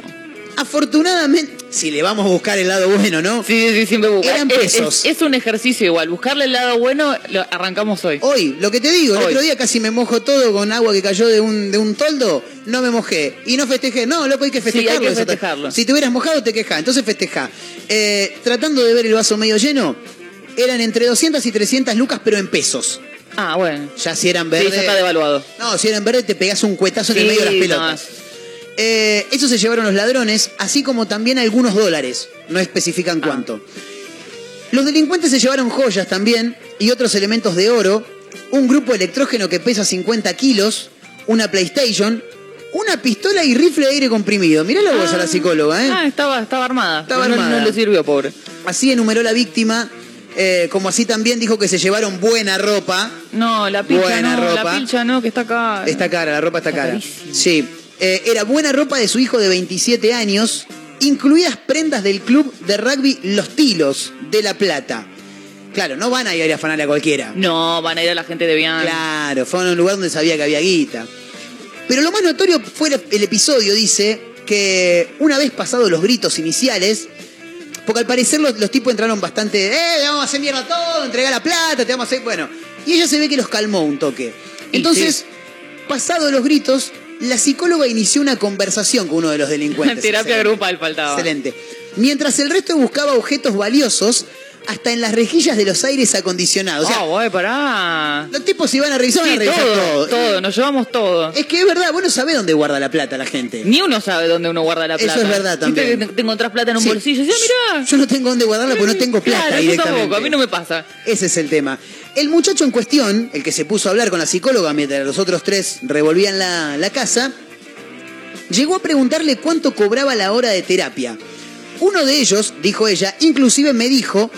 Afortunadamente, si le vamos a buscar el lado bueno, ¿no? Sí, sí, siempre busca. Eran Es- pesos. Es, es un ejercicio igual. Buscarle el lado bueno, lo arrancamos hoy. Hoy, lo que te digo, el Hoy. otro día casi me mojo todo con agua que cayó de un, de un toldo, no me mojé. Y no festejé. No, loco, hay que Sí, hay festejarlo. que eso. festejarlo. Si te hubieras mojado, te quejas. Entonces festeja. Eh, tratando de ver el vaso medio lleno, eran entre 200 y 300 lucas, pero en pesos. Ah, bueno. Ya si eran Sí, verdes. ya está devaluado. No, si eran verdes, te pegás un cuetazo en el Sí, medio de las no, pelotas. Eh, eso se llevaron los ladrones, así como también algunos dólares. No Ah. especifican cuánto. Los delincuentes se llevaron joyas también y otros elementos de oro, un grupo electrógeno que pesa 50 kilos, una PlayStation, una pistola y rifle de aire comprimido. Mirá la bolsa Ah. la psicóloga, ¿eh? Ah, estaba, estaba armada. Estaba no, armada. no le sirvió, pobre. Así enumeró la víctima, eh, como así también dijo que se llevaron buena ropa. No, la pilcha Buena no, ropa. la pilcha no, que está acá. Está cara, la ropa está, Está cara. Sí. Eh, era buena ropa de su hijo de 27 años, incluidas prendas del club de rugby Los Tilos de La Plata. Claro, no van a ir a afanarle a cualquiera. No, van a ir a la gente de Bian. Claro, fueron a un lugar donde sabía que había guita. Pero lo más notorio fue el, el episodio, dice, que una vez pasados los gritos iniciales, porque al parecer los, los tipos entraron bastante, eh, vamos a hacer mierda todo, entregar la plata, te vamos a hacer, bueno. Y ella se ve que los calmó un toque. Entonces, pasados los gritos, la psicóloga inició una conversación con uno de los delincuentes. Terapia Excelente. grupal faltaba. Excelente. Mientras el resto buscaba objetos valiosos hasta en las rejillas de los aires acondicionados. O sea, Ah, pará. los tipos si van a revisar, van a revisar todo, todo. todo, nos llevamos todo. Es que es verdad, vos no sabés dónde guarda la plata la gente. Ni uno sabe dónde uno guarda la Eso plata. es verdad también. te- te encontrás plata en un Sí. bolsillo y decís, ah, mirá. Yo no tengo dónde guardarla porque no tengo plata Claro, yo directamente. tampoco, a mí no me pasa. Ese es el tema. El muchacho en cuestión, el que se puso a hablar con la psicóloga mientras los otros tres revolvían la, la casa, llegó a preguntarle cuánto cobraba la hora de terapia. Uno de ellos, dijo ella, inclusive me dijo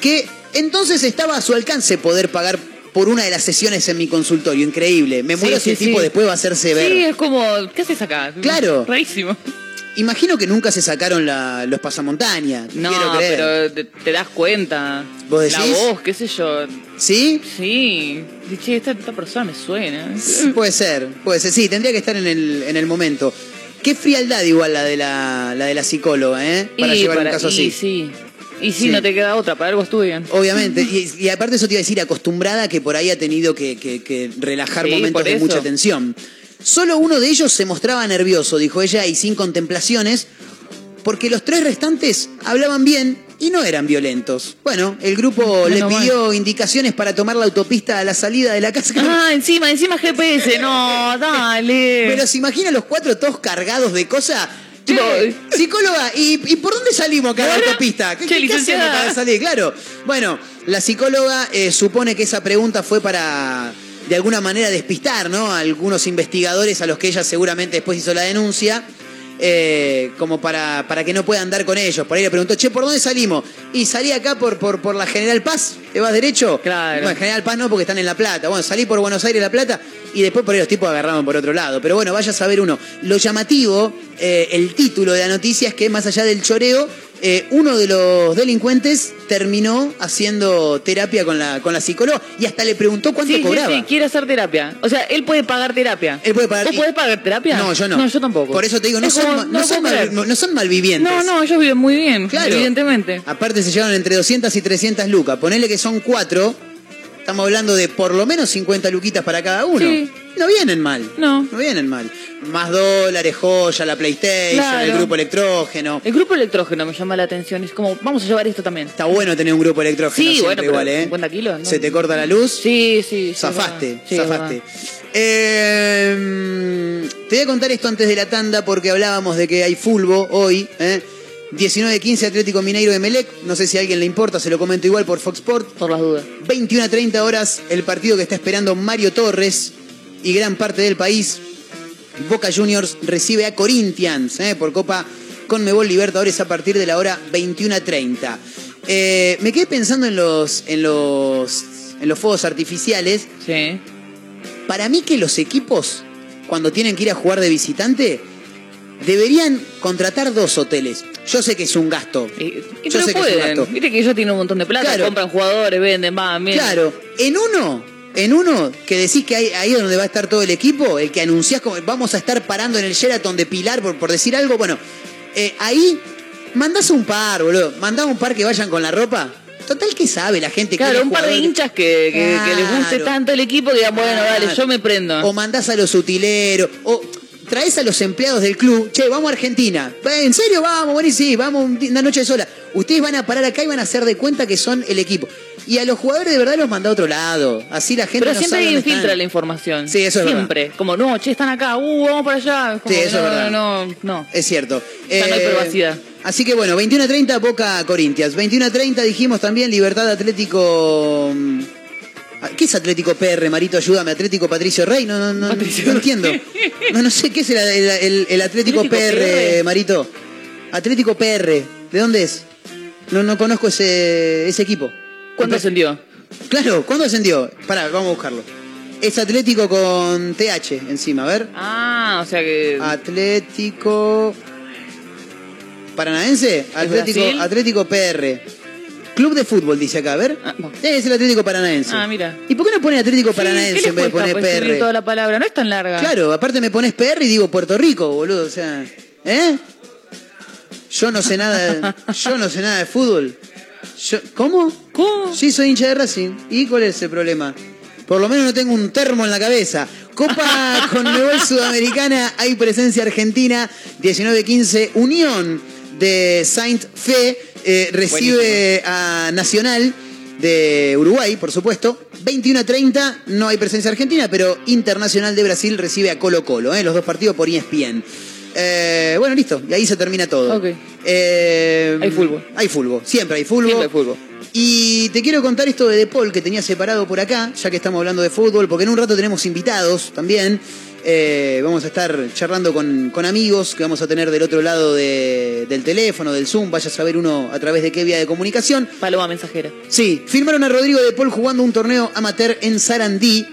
que entonces estaba a su alcance poder pagar por una de las sesiones en mi consultorio. Increíble. Me Sí, muero si sí, el tipo sí. después va a hacerse ver. Sí, es como, ¿qué haces acá? Claro. Rarísimo. Imagino que nunca se sacaron la- los pasamontañas. No, pero te, te das cuenta. ¿Vos La decís? voz, qué sé yo. ¿Sí? Sí. Dice, Che, esta, esta persona me suena. Puede ser, puede ser. Sí, tendría que estar en el, en el momento. Qué frialdad igual la de la, la de la psicóloga, ¿eh? Para Y llevar para- un caso y así. sí. Y Sí. no te queda otra, para algo estudian. Obviamente, y, y aparte eso te iba a decir, acostumbrada a que por ahí ha tenido que, que- que relajar Sí, momentos de mucha tensión. Solo uno de ellos se mostraba nervioso, dijo ella, y sin contemplaciones, porque los tres restantes hablaban bien y no eran violentos. Bueno, el grupo le Menos mal. pidió indicaciones para tomar la autopista a la salida de la casa. Ah, encima, encima GPS. No, (laughs) dale. Pero se imagina los cuatro todos cargados de cosas. Tipo, psicóloga, ¿y, y por dónde salimos acá de la autopista? ¿Qué, qué hacemos para salir? Claro. Bueno, la psicóloga eh, supone que esa pregunta fue para, de alguna manera, despistar, ¿no? A algunos investigadores a los que ella seguramente después hizo la denuncia. eh, como para, para que no puedan andar con ellos. Por ahí le preguntó, che, ¿por dónde salimos? Y salí acá por, por, por la General Paz, ¿te vas derecho? Claro. Bueno, General Paz no, porque están en La Plata. Bueno, salí por Buenos Aires, La Plata, y después por ahí los tipos agarraban por otro lado. Pero bueno, vaya a saber uno. Lo llamativo, eh, el título de la noticia es que más allá del choreo, eh, uno de los delincuentes terminó haciendo terapia con la, con la psicóloga y hasta le preguntó cuánto Sí, sí, cobraba. sí, quiere hacer terapia. O sea, él puede pagar terapia. Él puede pagar. ¿Vos podés pagar terapia? No, yo no. No, yo tampoco. Por eso te digo, no, Es son, como, no, no son, mal- no son malvivientes. No, no, ellos viven muy bien, Claro. evidentemente. Aparte se llevan entre 200 y 300 lucas. Ponele que son cuatro. Estamos hablando de por lo menos 50 luquitas para cada uno. Sí. No vienen mal. No. No vienen mal. Más dólares, joya, la PlayStation, Claro. el grupo electrógeno. El grupo electrógeno me llama la atención. Es como, vamos a llevar esto también. Está bueno tener un grupo electrógeno Sí, siempre bueno, igual, ¿eh? 50 kilos. ¿no? Se te corta la luz. Sí, sí. Zafaste. Sí, zafaste. Eh, te voy a contar esto antes de la tanda porque hablábamos de que hay fulbo hoy. ¿eh? 19-15 Atlético Mineiro de Melec. No sé si a alguien le importa, se lo comento igual por Fox Sport. Por las dudas. 21 a 30 horas el partido que está esperando Mario Torres y gran parte del país. Boca Juniors recibe a Corinthians ¿eh? por Copa Conmebol Libertadores a partir de la hora 21 a 30. Eh, me quedé pensando en los, en los, en los fuegos artificiales. Sí. Para mí que los equipos, cuando tienen que ir a jugar de visitante, deberían contratar dos hoteles. Yo sé que es un gasto. Y Yo pero sé que es un pueden. gasto. Viste que ellos tienen un montón de plata, Claro. compran jugadores, venden, van, bien. Claro, en uno, en uno que decís que hay, ahí es donde va a estar todo el equipo, el que anunciás como vamos a estar parando en el Sheraton de Pilar por, por decir algo, bueno, eh, ahí mandás un par, boludo, mandás un par que vayan con la ropa. Total que sabe la gente que Claro, un par de hinchas que, que- que les guste tanto el equipo que digan, bueno, dale, yo me prendo. O mandás a los utileros, o traes a los empleados del club, che, vamos a Argentina. Eh, ¿En serio? Vamos, bueno, y sí, vamos una noche sola. Ustedes van a parar acá y van a hacer de cuenta que son el equipo. Y a los jugadores de verdad los manda a otro lado. Así la gente Pero no siempre sabe dónde filtra están. la información. Sí, eso es Siempre. Como, no, che, están acá, uh, vamos para allá. Como, Sí, eso no, es verdad. No, no, no. Es cierto. Eh, Ya no hay privacidad. Así que bueno, 21 a 30 Boca Corintias. 21 a 30 dijimos también Libertad Atlético. Mm, ¿Qué es Atlético PR, Marito? Ayúdame. Atlético Patricio Rey. No, no, no, no entiendo. No, no sé qué es el, el- el- el Atlético, Atlético PR, PR. Marito. Atlético PR. ¿De dónde es? No, no conozco ese, ese equipo. ¿Cuándo ascendió? Claro, ¿cuándo ascendió? Pará, vamos a buscarlo. Es Atlético con TH encima, a ver. Ah, o sea que. Atlético Paranaense, Atlético? Atlético PR. Club de fútbol dice acá, a ver. Es el Atlético Paranaense. Ah, mira. ¿Y por qué no pone Atlético Sí, Paranaense ¿qué en vez de poner pues, PR? toda la palabra? No es tan larga. Claro, aparte me pones PR y digo Puerto Rico, boludo, o sea, ¿eh? Yo no sé nada, (laughs) yo no sé nada de fútbol. Yo- ¿Cómo? ¿Cómo? Sí, soy hincha de Racing. ¿Y cuál es el problema? Por lo menos no tengo un termo en la cabeza. Copa (laughs) Conmebol Sudamericana, hay presencia argentina, 19-15, Unión de Saint Fe eh, recibe a Nacional de Uruguay, por supuesto. 21 a 30, no hay presencia argentina, pero Internacional de Brasil recibe a Colo Colo, eh, los dos partidos por ESPN. Eh, bueno, listo, y ahí se termina todo. Eh, Hay fútbol. Hay fútbol, siempre hay fútbol. Siempre hay fútbol. Y te quiero contar esto de De Paul que tenía separado por acá, ya que estamos hablando de fútbol, porque en un rato tenemos invitados también. Eh, vamos a estar charlando con, con amigos que vamos a tener del otro lado de- del teléfono, del Zoom, vaya a saber uno a través de qué vía de comunicación. Paloma mensajera. Sí, firmaron a Rodrigo De Paul jugando un torneo amateur en Sarandí.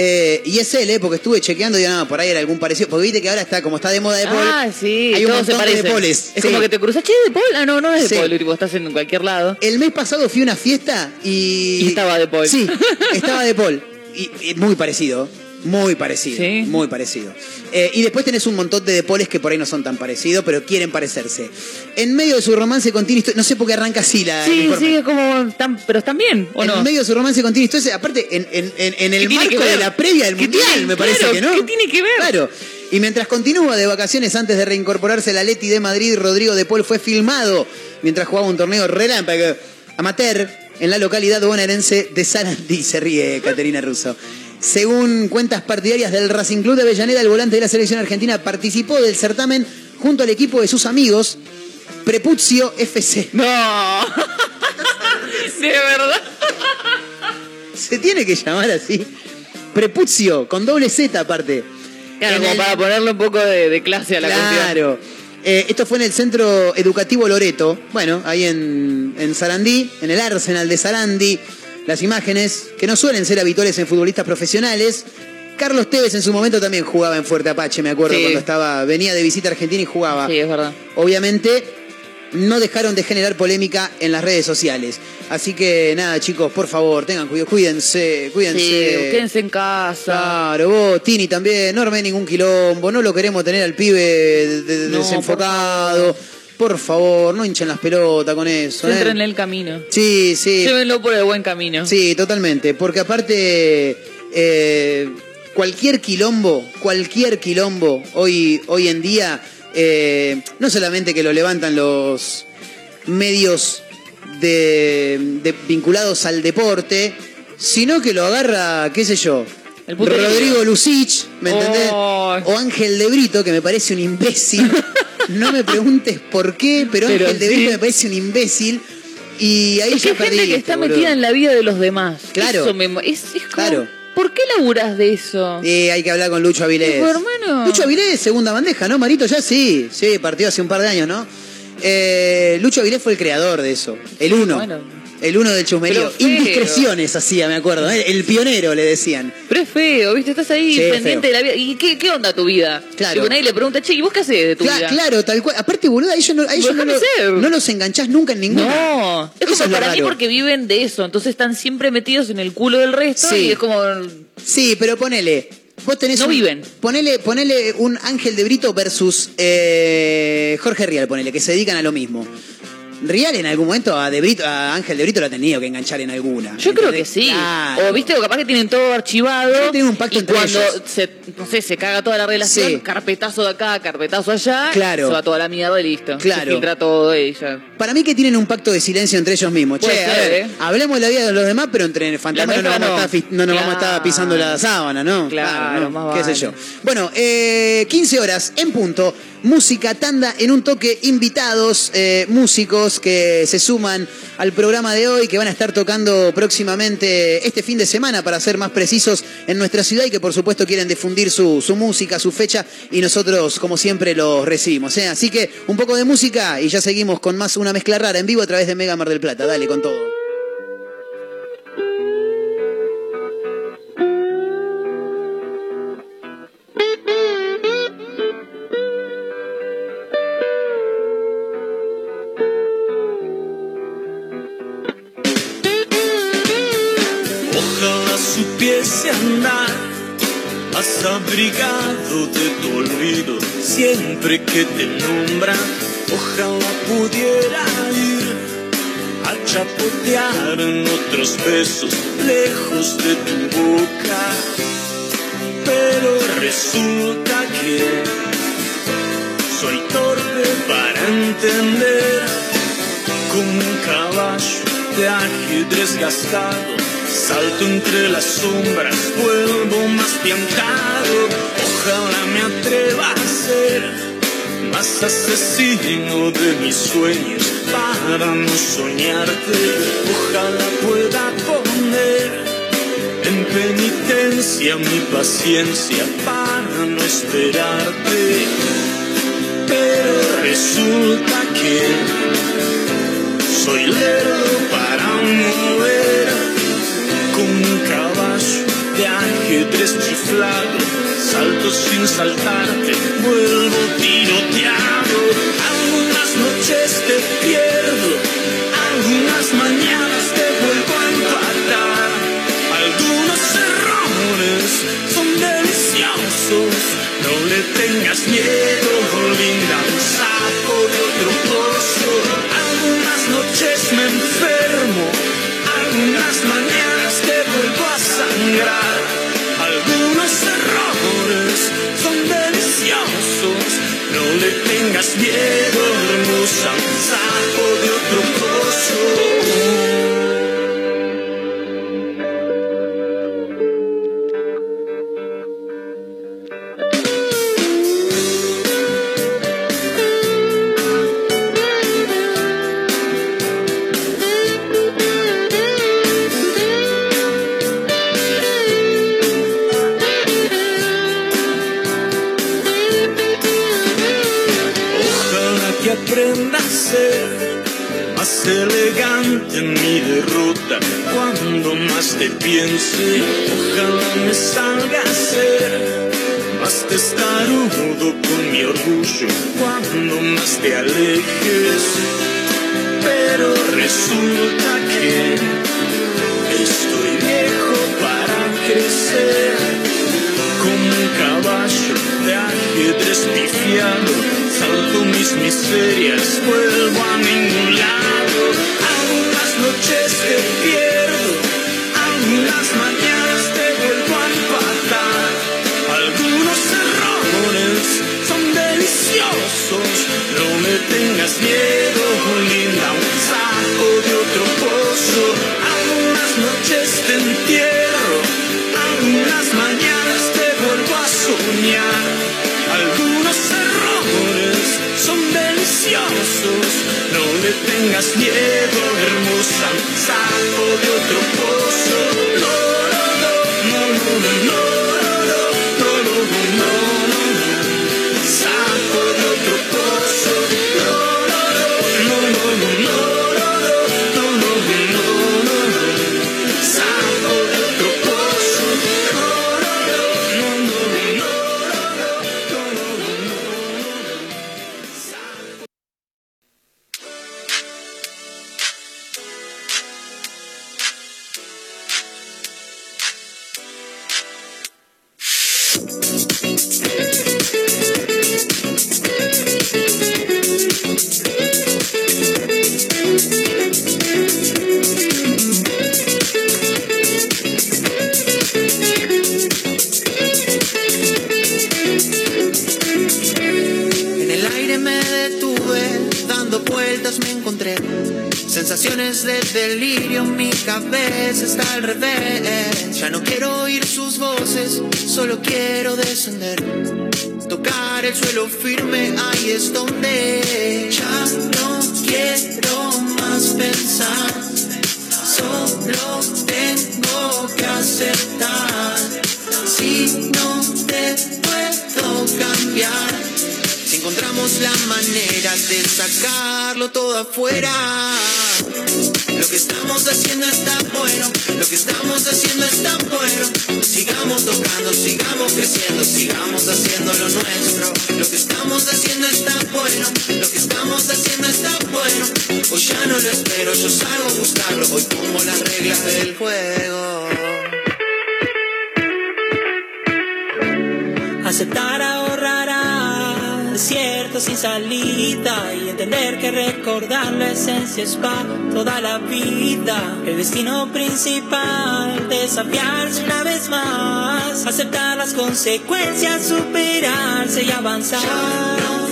Eh, y es él, eh, porque estuve chequeando y digo, no, por ahí era algún parecido. Porque viste que ahora está, como está de moda De Paul. Ah, sí, hay un montón de Paules. Es Sí. como que te cruzas, che, de Paul. Ah, no, no es de Sí. Paul. tipo, estás en cualquier lado. El mes pasado fui a una fiesta y. Y estaba De Paul. Sí, estaba de Paul. Y, y muy parecido. Muy parecido, muy parecido. Eh, y después tenés un montón de depoles que por ahí no son tan parecidos, pero quieren parecerse. En medio de su romance con Tini no sé por qué arranca así la Sí, sí, es como. tan- pero están bien, ¿o en no? medio de su romance con Tini aparte en, en- en- en el ¿Qué tiene marco de la previa del ¿Qué Mundial, tiene- me parece claro, que no. ¿qué tiene que ver? Claro. Y mientras continúa de vacaciones antes de reincorporarse al Leti de Madrid, Rodrigo de Paul fue filmado mientras jugaba un torneo relámpago amateur en la localidad bonaerense de Sarandí. Se ríe Caterina Russo. Según cuentas partidarias del Racing Club de Avellaneda, el volante de la selección argentina participó del certamen junto al equipo de sus amigos Prepuzio FC. No. (laughs) De verdad. Se tiene que llamar así. Prepuzio, con doble Z aparte. Claro, En como el- para ponerle un poco de, de clase a la cuestión. Claro. Eh, esto fue en el Centro Educativo Loreto, bueno, ahí en, en Sarandí, en el Arsenal de Sarandí. Las imágenes, que no suelen ser habituales en futbolistas profesionales. Carlos Tevez en su momento también jugaba en Fuerte Apache, me acuerdo, Sí. cuando estaba, venía de visita a Argentina y jugaba. Sí, es verdad. Obviamente, no dejaron de generar polémica en las redes sociales. Así que nada, chicos, por favor, tengan cuidado, cuídense, cuídense. Sí, quédense en casa. Claro, vos, Tini también, no armé ningún quilombo, no lo queremos tener al pibe de- de- No, desenfocado. Por favor. no hinchen las pelotas con eso. ¿eh? Centren en el camino. Sí, sí. Llévenlo por el buen camino. Sí, totalmente. Porque aparte, eh, cualquier quilombo, cualquier quilombo hoy, hoy en día, eh, no solamente que lo levantan los medios de, de- vinculados al deporte, sino que lo agarra, qué sé yo, El. Rodrigo Lucich, ¿me entendés? O Ángel de Brito, que me parece un imbécil. (laughs) no me preguntes por qué, pero, Pero Ángel de sí. Me parece un imbécil. Y ahí Es que ya hay gente que está boludo. metida en la vida de los demás. Claro. Eso me mo- es, es como, Claro. ¿Por qué laburas de eso? Hay que hablar con Lucho Avilés. Hermano. Lucho Avilés, segunda bandeja, ¿no, Marito? Ya sí, sí, partió hace un par de años, ¿no? Eh, Lucho Avilés fue el creador de eso, el uno. Bueno. El uno del chusmerío. Indiscreciones hacía, me acuerdo. ¿eh? El pionero le decían. Pero es feo, ¿viste? Estás ahí Sí, pendiente de la vida. ¿Y qué, qué onda tu vida? Claro. Tipo, nadie le pregunta, che, ¿y vos qué haces de tu vida? claro, tal cual. Aparte, boludo, a ellos no, a ellos no, lo- no los enganchás nunca en ninguna. No, es Eso como es para mí porque viven de eso, entonces están siempre metidos en el culo del resto Sí. y es como... Sí, pero ponele. Vos tenés No un- viven. Ponele, ponele un Ángel de Brito versus eh, Jorge Rial, ponele, que se dedican a lo mismo. Rial en algún momento a, de Brito, a Ángel de Brito lo ha tenido que enganchar en alguna. Yo creo que sí. Claro. O viste, o capaz que tienen todo archivado. Sí, tienen un pacto y entre cuando ellos. se, no sé, se caga toda la relación, Sí. carpetazo de acá, carpetazo allá, Claro. se va toda la mierda y listo. Claro. Se filtra todo y ya. Para mí que tienen un pacto de silencio entre ellos mismos. Che, a ver, ¿eh? hablemos de la vida de los demás, pero entre fantasmas no, nos nuestra vamos, a no. estar, fi- no nos vamos a estar pisando la sábana, ¿no? Claro, ¿no? más Qué sé yo. Bueno, eh, 15 horas en punto. Música tanda en un toque. Invitados, eh, músicos que se suman al programa de hoy, que van a estar tocando próximamente este fin de semana, para ser más precisos, en nuestra ciudad y que por supuesto quieren difundir su, su música, su fecha y nosotros, como siempre, los recibimos. ¿eh? Así que un poco de música y ya seguimos con más una mezcla rara en vivo a través de Mega Mar del Plata. Dale con todo. Más abrigado de tu olvido siempre que te nombran. Ojalá pudiera ir a chapotear en otros besos lejos de tu boca. Pero resulta que soy torpe para entender como un caballo de ajedrez gastado. Salto entre las sombras, vuelvo más piantado. Ojalá me atreva a ser más asesino de mis sueños para no soñarte. Ojalá pueda poner en penitencia mi paciencia para no esperarte. Pero resulta que soy lerdo para mover buitres chiflado, salto sin saltarte, vuelvo tiroteado. Algunas noches te pierdo, algunas mañanas te vuelvo a empatar. Algunos errores son deliciosos, no le tengas miedo. Consecuencias, superarse y avanzar.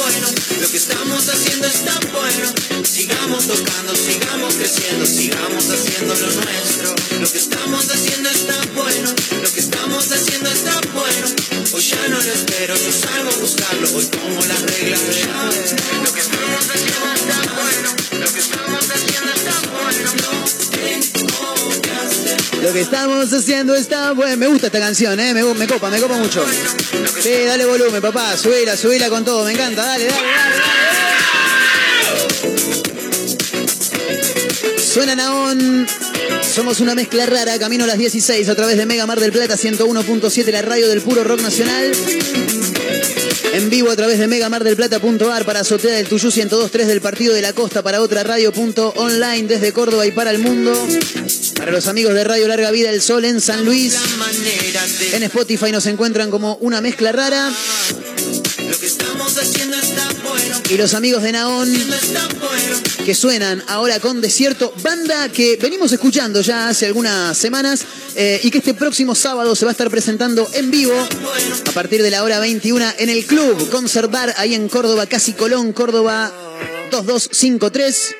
Bueno, lo que estamos haciendo está bueno. Sigamos tocando, sigamos creciendo, sigamos haciendo lo nuestro. Lo que estamos haciendo está bueno, lo que estamos haciendo está bueno. Hoy ya no lo espero, yo salgo a buscarlo, hoy pongo las reglas de llave. Lo que estamos haciendo está bueno, Lo que estamos haciendo está bueno. Me gusta esta canción, ¿eh? Me, me copa, me copa mucho. Sí, dale volumen, papá. Subila, subila con todo. Me encanta. Dale, dale, dale, dale. Suena Naón. Somos una mezcla rara. Camino a las 16 a través de Mega Mar del Plata 101.7, la radio del puro rock nacional. En vivo a través de megamardelplata.ar para Azotea del Tuyú 102.3 del Partido de la Costa para otra radio.online desde Córdoba y para el mundo. Para los amigos de Radio Larga Vida El Sol en San Luis. En Spotify nos encuentran como una mezcla rara. Y los amigos de Naón que suenan ahora con Desierto, banda que venimos escuchando ya hace algunas semanas eh, y que este próximo sábado se va a estar presentando en vivo a partir de la hora 21 en el Club Conservar ahí en Córdoba, Casi Colón, Córdoba 2253.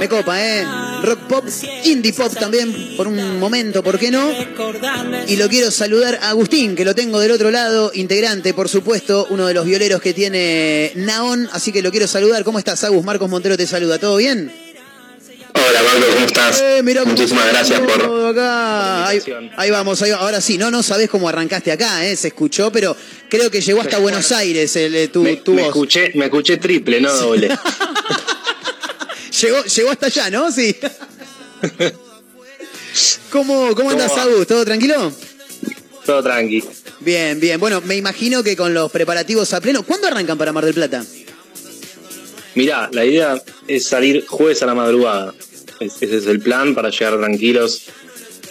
Me copa, ¿eh? Rock pop, indie pop también, por un momento, ¿por qué no? Y lo quiero saludar a Agustín, que lo tengo del otro lado, integrante, por supuesto, uno de los violeros que tiene Naón, así que lo quiero saludar. ¿Cómo estás, Agus? Marcos Montero te saluda, ¿todo bien? Hola, Marcos, ¿cómo estás? Eh, mirá Muchísimas gracias por... acá. Ahí, ahí vamos, ahí. Ahora sí, no, no sabés cómo arrancaste acá, ¿eh? Se escuchó, pero creo que llegó hasta Buenos Aires el, eh, tu, Me, tu me voz. escuché, me escuché triple, no doble. (laughs) Llegó, llegó hasta allá, ¿no? Sí. (laughs) ¿Cómo, cómo andas? Agus? ¿Todo tranquilo? Todo tranqui. Bien, bien. Bueno, me imagino que con los preparativos a pleno. ¿Cuándo arrancan para Mar del Plata? Mirá, la idea es salir jueves a la madrugada. Es- Ese es el plan para llegar tranquilos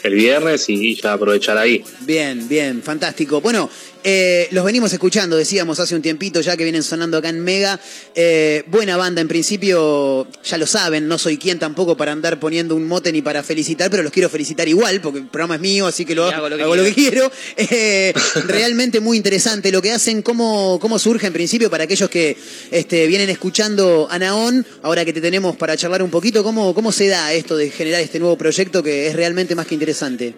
el viernes y ya aprovechar ahí. Bien, bien, fantástico. Bueno, eh, los venimos escuchando, decíamos hace un tiempito ya que vienen sonando acá en Mega. Eh, buena banda, en principio, ya lo saben, no soy quien tampoco para andar poniendo un mote ni para felicitar, pero los quiero felicitar igual, porque el programa es mío, así que lo Y hago lo que hago lo que quiero. Eh, (laughs) realmente muy interesante lo que hacen, cómo, cómo surge en principio para aquellos que este, vienen escuchando a Naón, ahora que te tenemos para charlar un poquito, cómo, cómo se da esto de generar este nuevo proyecto que es realmente más que interesante.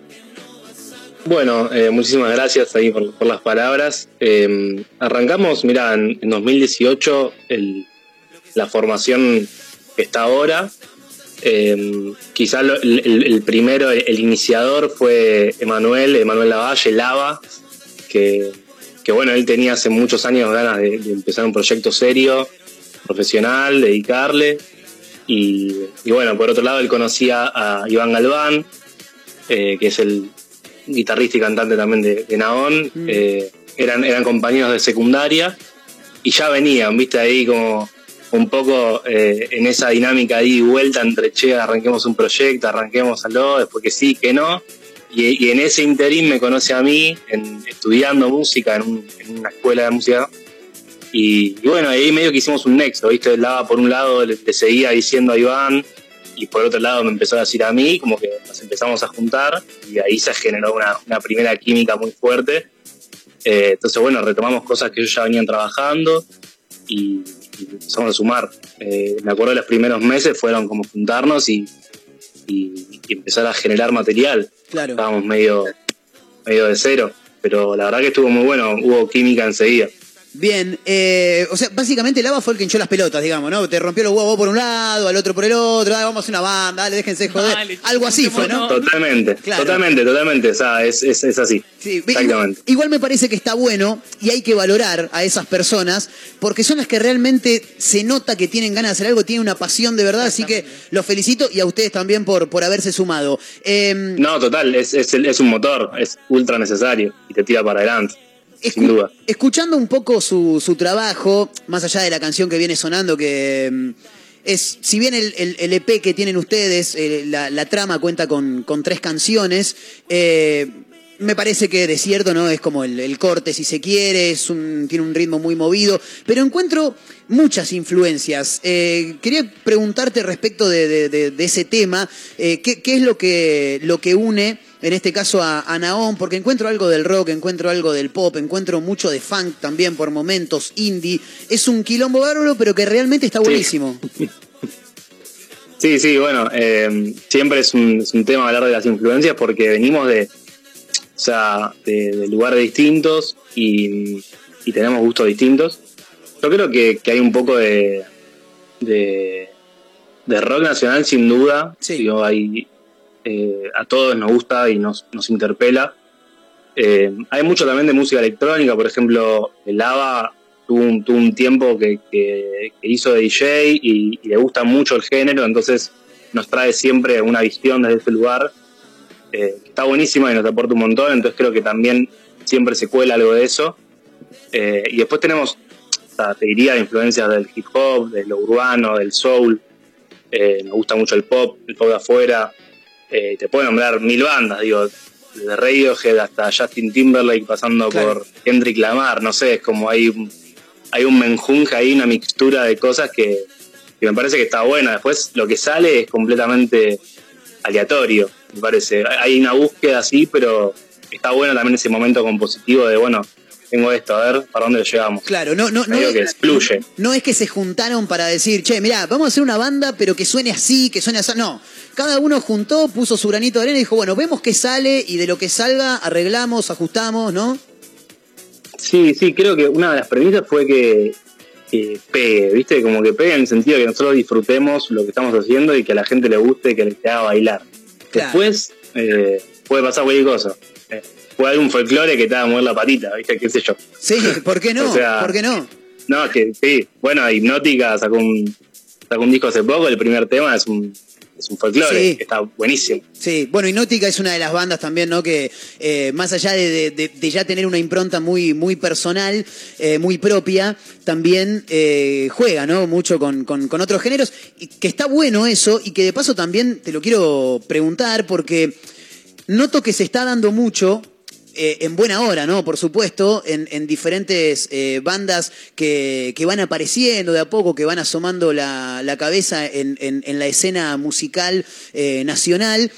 Bueno, eh, muchísimas gracias ahí por, por las palabras. Eh, arrancamos, mira, en, en 2018 el- la formación está ahora. Eh, quizá el, primero, el, iniciador fue Emanuel, Emanuel Lavalle, Lava, que, bueno, él tenía hace muchos años ganas de, empezar un proyecto serio, profesional, dedicarle. Y, y bueno, por otro lado, él conocía a Iván Galván, eh, que es el guitarrista y cantante también de, de Naón. Eh, eran, eran compañeros de secundaria y ya venían, viste, ahí como un poco eh, en esa dinámica ahí vuelta entre, che, arranquemos un proyecto, arranquemos algo, después que sí, que no. Y, y en ese interín me conoce a mí, en, estudiando música en, un- en una escuela de música. Y, y bueno, ahí medio que hicimos un nexo, ¿viste? Lava por un lado le, le seguía diciendo a Iván y por otro lado me empezó a decir a mí, como que nos empezamos a juntar y ahí se generó una, una primera química muy fuerte. Eh, entonces, bueno, retomamos cosas que ellos ya venían trabajando y, y empezamos a sumar. Eh, me acuerdo de los primeros meses fueron como juntarnos y, y- y empezar a generar material. Claro. Estábamos medio, medio de cero, pero la verdad que estuvo muy bueno, hubo química enseguida. Bien, eh, o sea, básicamente Lava fue el que hinchó las pelotas, digamos, ¿no? Te rompió los huevos por un lado, al otro por el otro, ah, vamos a hacer una banda, dale, déjense joder. Dale, Algo así fue, ¿no? Totalmente, Claro. totalmente, totalmente. O sea, es, es, es así. Sí, Exactamente. igual, igual me parece que está bueno y hay que valorar a esas personas porque son las que realmente se nota que tienen ganas de hacer algo, tienen una pasión de verdad, así que los felicito y a ustedes también por, por haberse sumado. Eh, No, total, es, es, el- es un motor, es ultra necesario y te tira para adelante, sin duda. Escuchando un poco su, su trabajo, más allá de la canción que viene sonando, que mm, es, si bien el, el- el EP que tienen ustedes, eh, la, la trama cuenta con, con tres canciones, eh, me parece que Desierto no es como el, el corte, si se quiere, es un, tiene un ritmo muy movido, pero encuentro muchas influencias. Eh, quería preguntarte respecto de, de- de- de ese tema, ¿qué, qué es lo que, lo que une en este caso a, a Naón, porque encuentro algo del rock, encuentro algo del pop, encuentro mucho de funk también por momentos, indie. Es un quilombo bárbaro, pero que realmente está buenísimo. (laughs) Sí, sí, bueno, eh, siempre es un, es un tema hablar de las influencias porque venimos de, o sea, de, de lugares distintos y, y tenemos gustos distintos. Yo creo que, que hay un poco de, de, de rock nacional sin duda. Digo, hay, eh, a todos nos gusta y nos, nos interpela. Eh, hay mucho también de música electrónica, por ejemplo, el Lava tuvo un, tiempo que, hizo de DJ y, le gusta mucho el género, entonces nos trae siempre una visión desde ese lugar eh, está buenísima y nos aporta un montón, entonces creo que también siempre se cuela algo de eso. Y después tenemos, o sea, te diría, influencias del hip hop, de lo urbano, del soul. Nos gusta mucho el pop, el pop de afuera. Eh, te puedo nombrar mil bandas, digo, desde Radiohead hasta Justin Timberlake, pasando por Kendrick Lamar, no sé, es como hay un, hay un menjunje ahí, una mixtura de cosas que, que me parece que está buena. Después lo que sale es completamente aleatorio, me parece. Hay una búsqueda así, pero está bueno también ese momento compositivo de, bueno, tengo esto, a ver, ¿para dónde lo llevamos? Claro, no, no, no, es, que excluye. no es que se juntaron para decir, che, mirá, vamos a hacer una banda, pero que suene así, que suene así. No, cada uno juntó, puso su granito de arena y dijo, bueno, vemos qué sale y de lo que salga arreglamos, ajustamos, ¿no? Sí, sí, creo que una de las premisas fue que, que pegue, ¿viste? Como que pegue en el sentido de que nosotros disfrutemos lo que estamos haciendo y que a la gente le guste y que le haga bailar. Después eh, puede pasar cualquier cosa. Puede haber un folclore que te haga mover la patita, ¿viste? ¿Qué sé yo? Sí, ¿por qué (laughs) no? O sea, ¿Por qué no? No, es que sí. Bueno, Hipnótica sacó un, sacó un disco hace poco, el primer tema es un, es un folclore, Sí. que está buenísimo. Sí, bueno, Inótica es una de las bandas también, ¿no? Que eh, más allá de, de- de- de ya tener una impronta muy, muy personal, eh, muy propia, también eh, juega, ¿no? Mucho con, con- con otros géneros. Y que está bueno eso, y que de paso también te lo quiero preguntar, porque noto que se está dando mucho. eh, en buena hora, ¿no? Por supuesto, en, en diferentes eh, bandas que, que van apareciendo de a poco, que van asomando la, la cabeza en, en- la escena musical eh, nacional,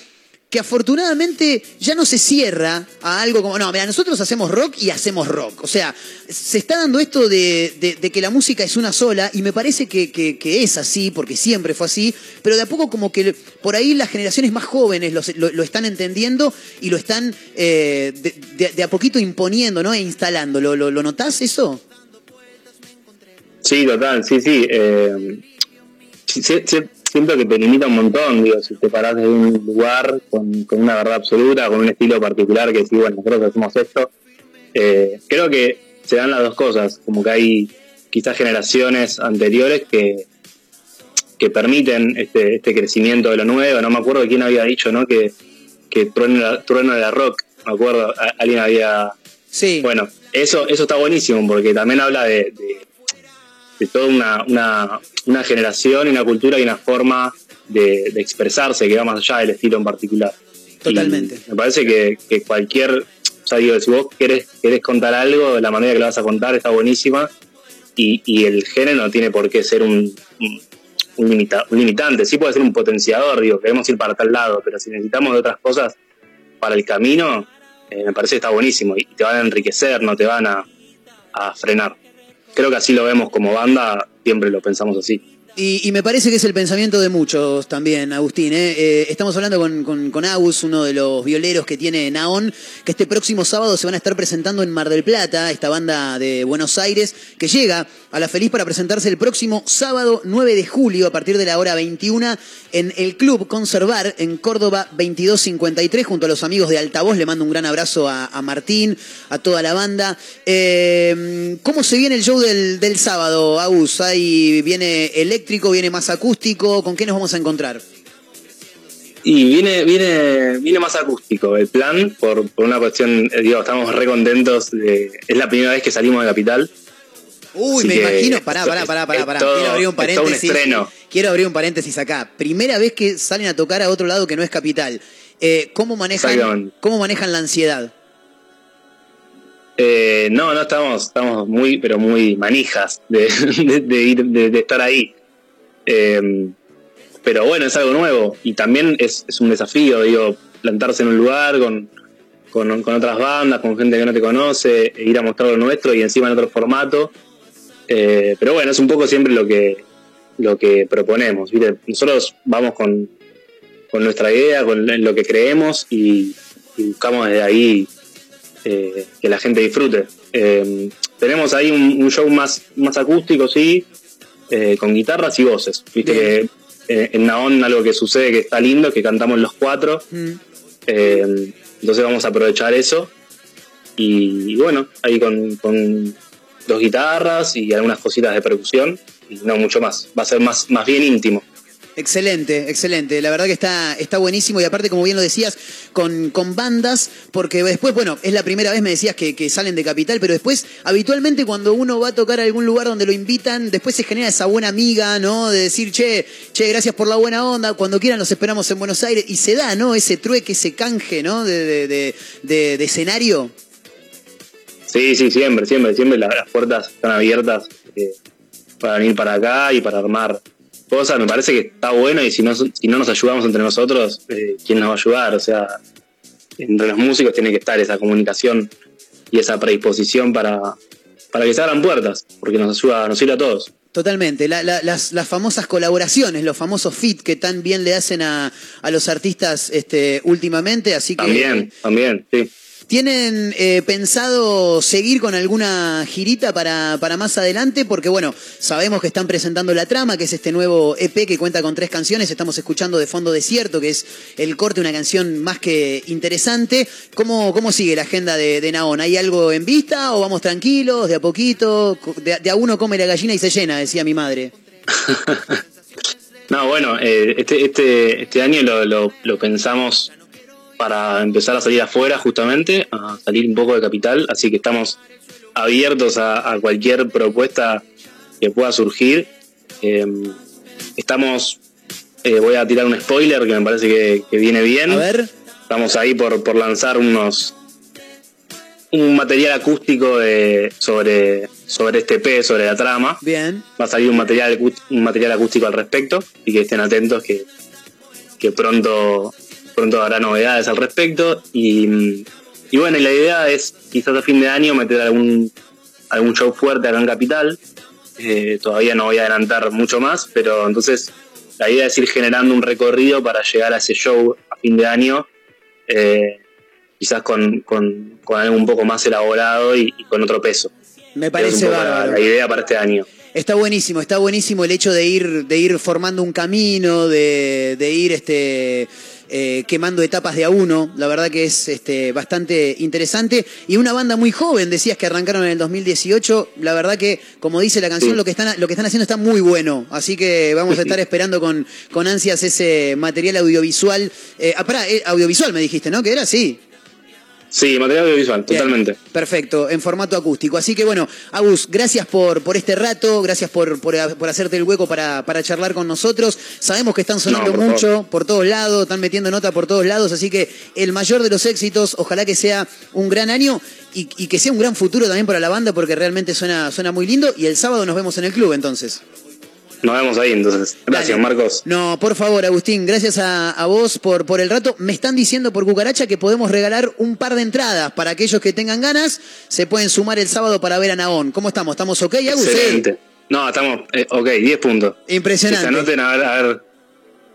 que afortunadamente ya no se cierra a algo como, no, mira, nosotros hacemos rock y hacemos rock. O sea, se está dando esto de, de- que la música es una sola y me parece que, que- es así, porque siempre fue así, pero de a poco como que por ahí las generaciones más jóvenes lo, lo- lo están entendiendo y lo están eh, de, a poquito imponiendo, ¿no? E instalando. ¿Lo, lo, notás eso? Sí, total, sí, sí. eh, siento que te limita un montón, digo, si te parás de un lugar con, con una verdad absoluta, con un estilo particular que sí, bueno, nosotros hacemos esto. eh, creo que se dan las dos cosas, como que hay quizás generaciones anteriores que, que permiten este, este crecimiento de lo nuevo. No me acuerdo quién había dicho, ¿no? Que, que trueno, trueno era rock, me acuerdo, alguien había... Sí. Bueno, eso, eso está buenísimo porque también habla de, de, de toda una, una, una generación y una cultura y una forma de, de expresarse que va más allá del estilo en particular. Totalmente. Y me parece que, que cualquier, o sea, digo, si vos querés, querés contar algo, la manera que lo vas a contar está buenísima y, y el género no tiene por qué ser un, un, un limita- un limitante, sí puede ser un potenciador, digo, queremos ir para tal lado, pero si necesitamos de otras cosas para el camino, eh, me parece que está buenísimo y te van a enriquecer, no te van a, a frenar. Creo que así lo vemos como banda, siempre lo pensamos así. Y, me parece que es el pensamiento de muchos también, Agustín. ¿eh? Eh, estamos hablando con, con, Agus, uno de los violeros que tiene Naón, que este próximo sábado se van a estar presentando en Mar del Plata, esta banda de Buenos Aires, que llega a La Feliz para presentarse el próximo sábado 9 de julio a partir de la hora 21 en el Club Conservar en Córdoba 2253 junto a los amigos de Altavoz. Le mando un gran abrazo a, a Martín, a toda la banda. Eh, ¿Cómo se viene el show del, del sábado, Agus? Ahí viene eléctrico, viene más acústico. ¿Con qué nos vamos a encontrar? Y viene, viene, viene más acústico el plan, por, por una cuestión, eh, digo, estamos re contentos. de- es la primera vez que salimos de Capital. Uy, Así me imagino. Pará, pará, pará, pará. pará. todo- Quiero abrir un paréntesis. estreno. Quiero abrir un paréntesis acá. Primera vez que salen a tocar a otro lado que no es capital. Eh, ¿cómo, manejan. ¿Cómo manejan la ansiedad? Eh, no, no estamos, estamos muy, pero muy manijas de, (laughs) de- de ir, de, de estar ahí. Eh, pero bueno, es algo nuevo y también es, un desafío. Digo, plantarse en un lugar con, con, otras bandas, con gente que no te conoce, e ir a mostrar lo nuestro y encima en otro formato. Eh, pero bueno, es un poco siempre lo que, lo que proponemos. Nosotros vamos con, con nuestra idea, con lo que creemos y, buscamos desde ahí eh, que la gente disfrute. Eh, tenemos ahí un, un show más, más acústico, sí, eh, con guitarras y voces. Viste que eh, en Naón algo que sucede que está lindo es que cantamos los cuatro. Mm. Eh, entonces vamos a aprovechar eso. Y, y bueno, ahí con, con dos guitarras y algunas cositas de percusión. Y no mucho más. Va a ser más, más bien íntimo. Excelente, excelente. La verdad que está, está buenísimo y aparte, como bien lo decías, con, con bandas, porque después, bueno, es la primera vez me decías que, que salen de Capital, pero después, habitualmente cuando uno va a tocar a algún lugar donde lo invitan, después se genera esa buena amiga, ¿no? De decir, che, che, gracias por la buena onda, cuando quieran los esperamos en Buenos Aires, y se da, ¿no? Ese trueque, ese canje, ¿no? De, de, de, de- escenario. Sí, sí, siempre, siempre, siempre las, las puertas están abiertas eh, para venir para acá y para armar cosas. Me parece que está bueno y si no, si no nos ayudamos entre nosotros, eh, ¿quién nos va a ayudar? O sea, entre los músicos tiene que estar esa comunicación y esa predisposición para, para que se abran puertas, porque nos ayuda, nos sirve a todos. Totalmente, La- la- las, las famosas colaboraciones, los famosos fit que tan bien le hacen a, a los artistas este, últimamente, así que... También, también, sí. ¿Tienen eh, pensado seguir con alguna girita para, para más adelante? Porque bueno, sabemos que están presentando La Trama, que es este nuevo EP que cuenta con tres canciones. Estamos escuchando De Fondo Desierto, que es el corte, una canción más que interesante. ¿Cómo, cómo sigue la agenda de, de Naón? ¿Hay algo en vista o vamos tranquilos, de a poquito? De, a uno come la gallina y se llena, decía mi madre. (laughs) No, bueno, eh, este, este, este año lo, lo pensamos para empezar a salir afuera justamente, a salir un poco de capital, así que estamos abiertos a, a cualquier propuesta que pueda surgir. Eh, estamos, eh, voy a tirar un spoiler que me parece que, que viene bien. A ver. Estamos ahí por, por lanzar unos un material acústico de, sobre, sobre este EP, sobre la trama. Bien. Va a salir un material, un material acústico al respecto y que estén atentos que, que pronto, pronto habrá novedades al respecto. Y, y bueno, y la idea es quizás a fin de año meter algún, algún show fuerte acá en Capital. Eh, todavía no voy a adelantar mucho más, pero entonces la idea es ir generando un recorrido para llegar a ese show a fin de año. eh, quizás con, con, con algo un poco más elaborado y, y con otro peso. Me parece poco la- bárbaro. la idea para este año. Está buenísimo, está buenísimo el hecho de ir, de ir formando un camino, de, de ir este, eh, quemando etapas de a uno. La verdad que es este, bastante interesante. Y una banda muy joven, decías que arrancaron en el 2018. La verdad que, como dice la canción, Sí. lo, que están, lo que están haciendo está muy bueno. Así que vamos a estar esperando con, con ansias ese material audiovisual. Eh, ah, pará, eh, audiovisual me dijiste, ¿no? Que era así. Sí, material audiovisual, Bien, totalmente. Perfecto, en formato acústico. Así que bueno, Agus, gracias por, por este rato, gracias por, por, por hacerte el hueco para, para charlar con nosotros. Sabemos que están sonando No, por mucho por todos lados, están metiendo nota por todos lados, así que el mayor de los éxitos, ojalá que sea un gran año y, y que sea un gran futuro también para la banda porque realmente suena, suena muy lindo. Y el sábado nos vemos en el club entonces. Nos vemos ahí entonces. Gracias, Dale. Marcos. No, por favor, Agustín, gracias a, a vos por, por el rato. Me están diciendo por Cucaracha que podemos regalar un par de entradas para aquellos que tengan ganas. Se pueden sumar el sábado para ver a Naón. ¿Cómo estamos? ¿Estamos ok, Agus? Excelente. No, estamos, eh, ok, 10 puntos. Impresionante. Que se anoten a ver, a ver,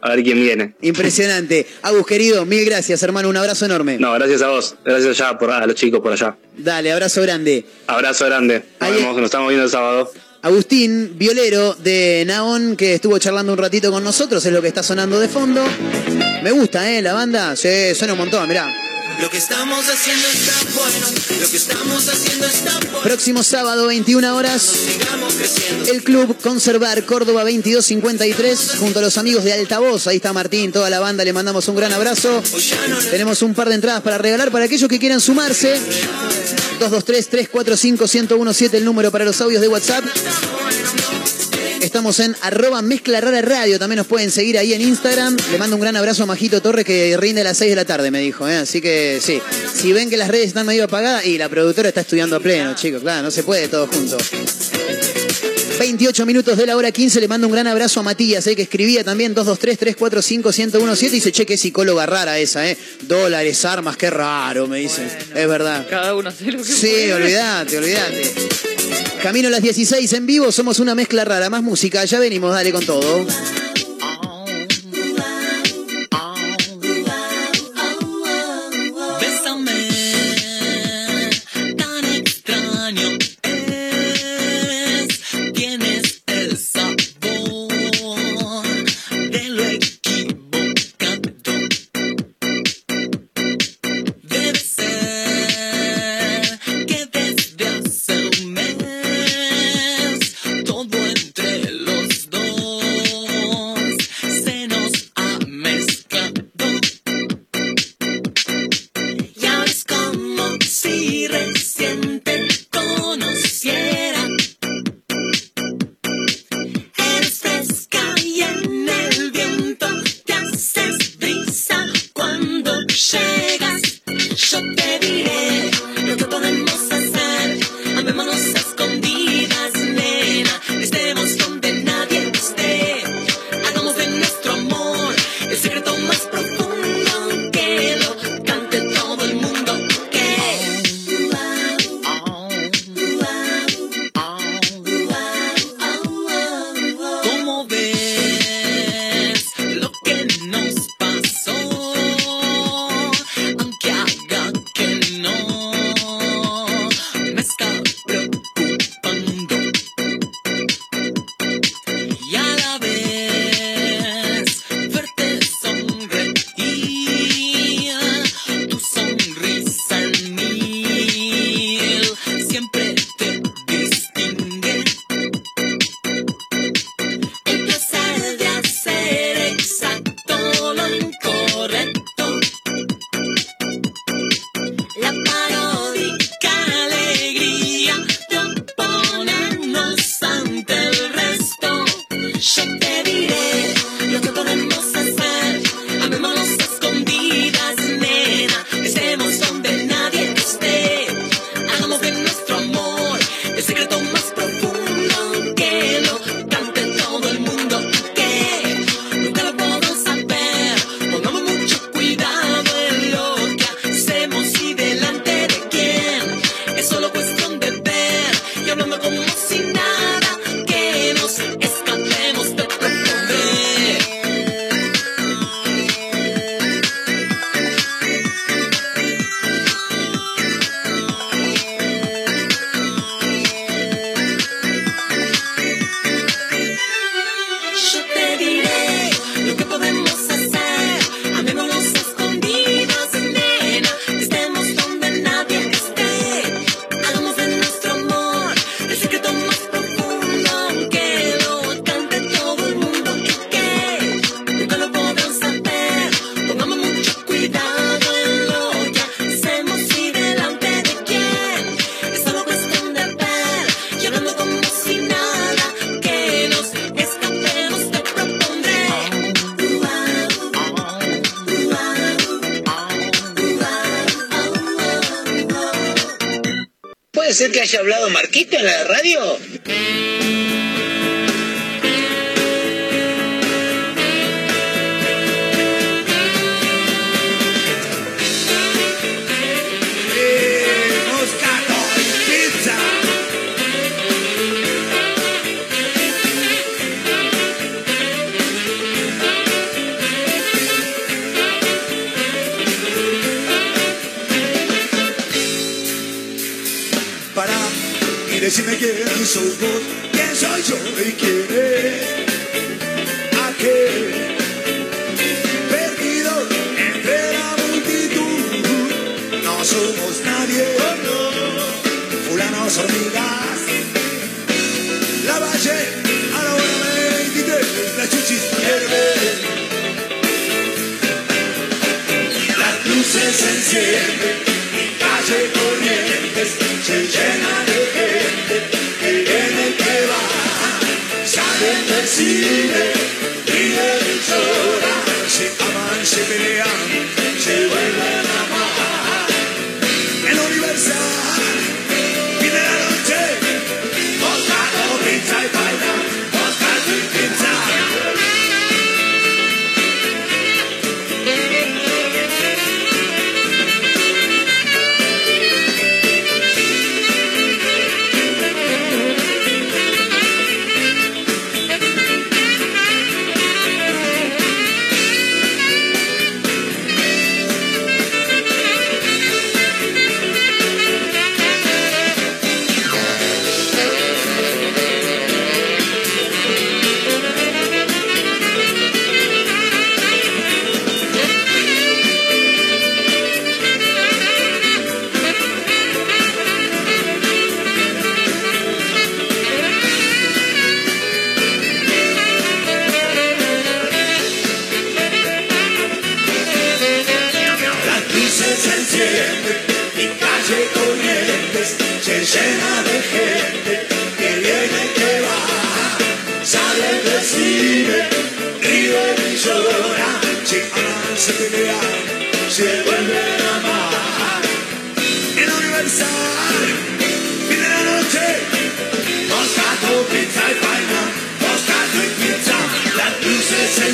a ver quién viene. Impresionante. (laughs) Agus, querido, mil gracias, hermano. Un abrazo enorme. No, gracias a vos. Gracias ya por, a los chicos por allá. Dale, abrazo grande. Abrazo grande. Nos vemos, nos estamos viendo el sábado. Agustín Violero de Naón, que estuvo charlando un ratito con nosotros, es lo que está sonando de fondo. Me gusta, ¿eh? La banda. Sí, suena un montón, mirá. Lo que estamos haciendo está bueno, lo que estamos haciendo está bueno. Próximo sábado, 21 horas. El Club Conservar Córdoba 2253 junto a los amigos de Altavoz. Ahí está Martín, toda la banda, le mandamos un gran abrazo. Tenemos un par de entradas para regalar para aquellos que quieran sumarse. 223-345-1017 el número para los audios de WhatsApp. Estamos en arroba mezcla radio. También nos pueden seguir ahí en Instagram. Le mando un gran abrazo a Majito Torres que rinde a las 6 de la tarde, me dijo. ¿eh? Así que sí. Si ven que las redes están medio apagadas y la productora está estudiando a pleno, chicos. Claro, no se puede todo junto. 28 minutos de la hora 15. Le mando un gran abrazo a Matías, ¿eh? que escribía también 223-345-1017. Dice, che, qué psicóloga rara esa, ¿eh? Dólares, armas, qué raro, me dice. Es verdad. Cada uno hace lo que Sí, olvídate, olvídate. Camino a las 16 en vivo, somos una mezcla rara, más música, ya venimos, dale con todo. noche corrientes se llena de gente que viene y que va, sale, persigue, ríe y de llora, se aman, se pelean.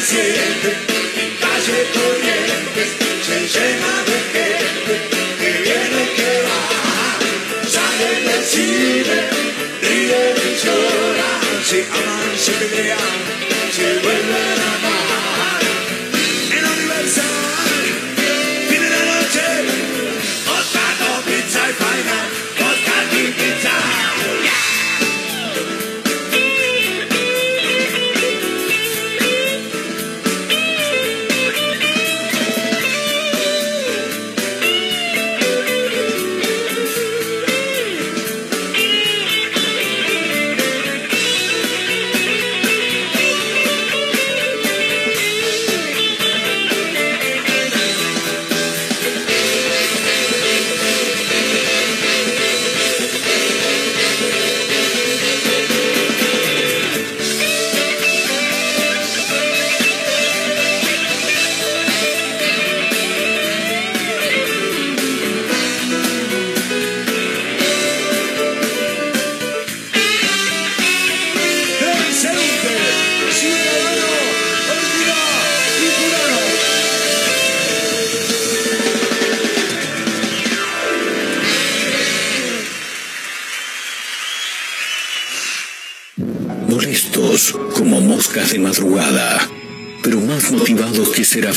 Encienden, en calle Corrientes, se llena de gente que viene y que va. Sale del cine, ríe y llora, se aman, se pelean,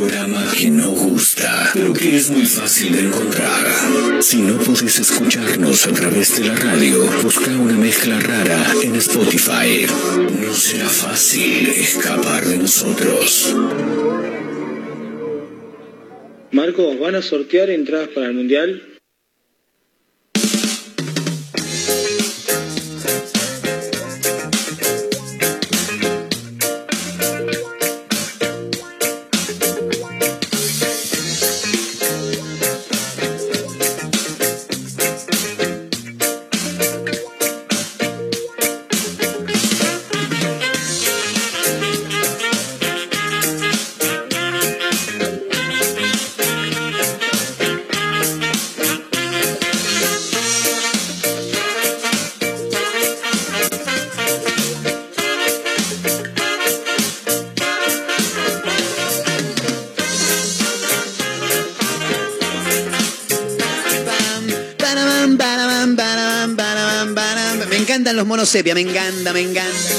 Programa que no gusta, pero que es muy fácil de encontrar. Si no podés escucharnos a través de la radio, busca una mezcla rara en Spotify. No será fácil escapar de nosotros. Marcos, ¿van a sortear entradas para el Mundial? Sepia, me encanta, me encanta.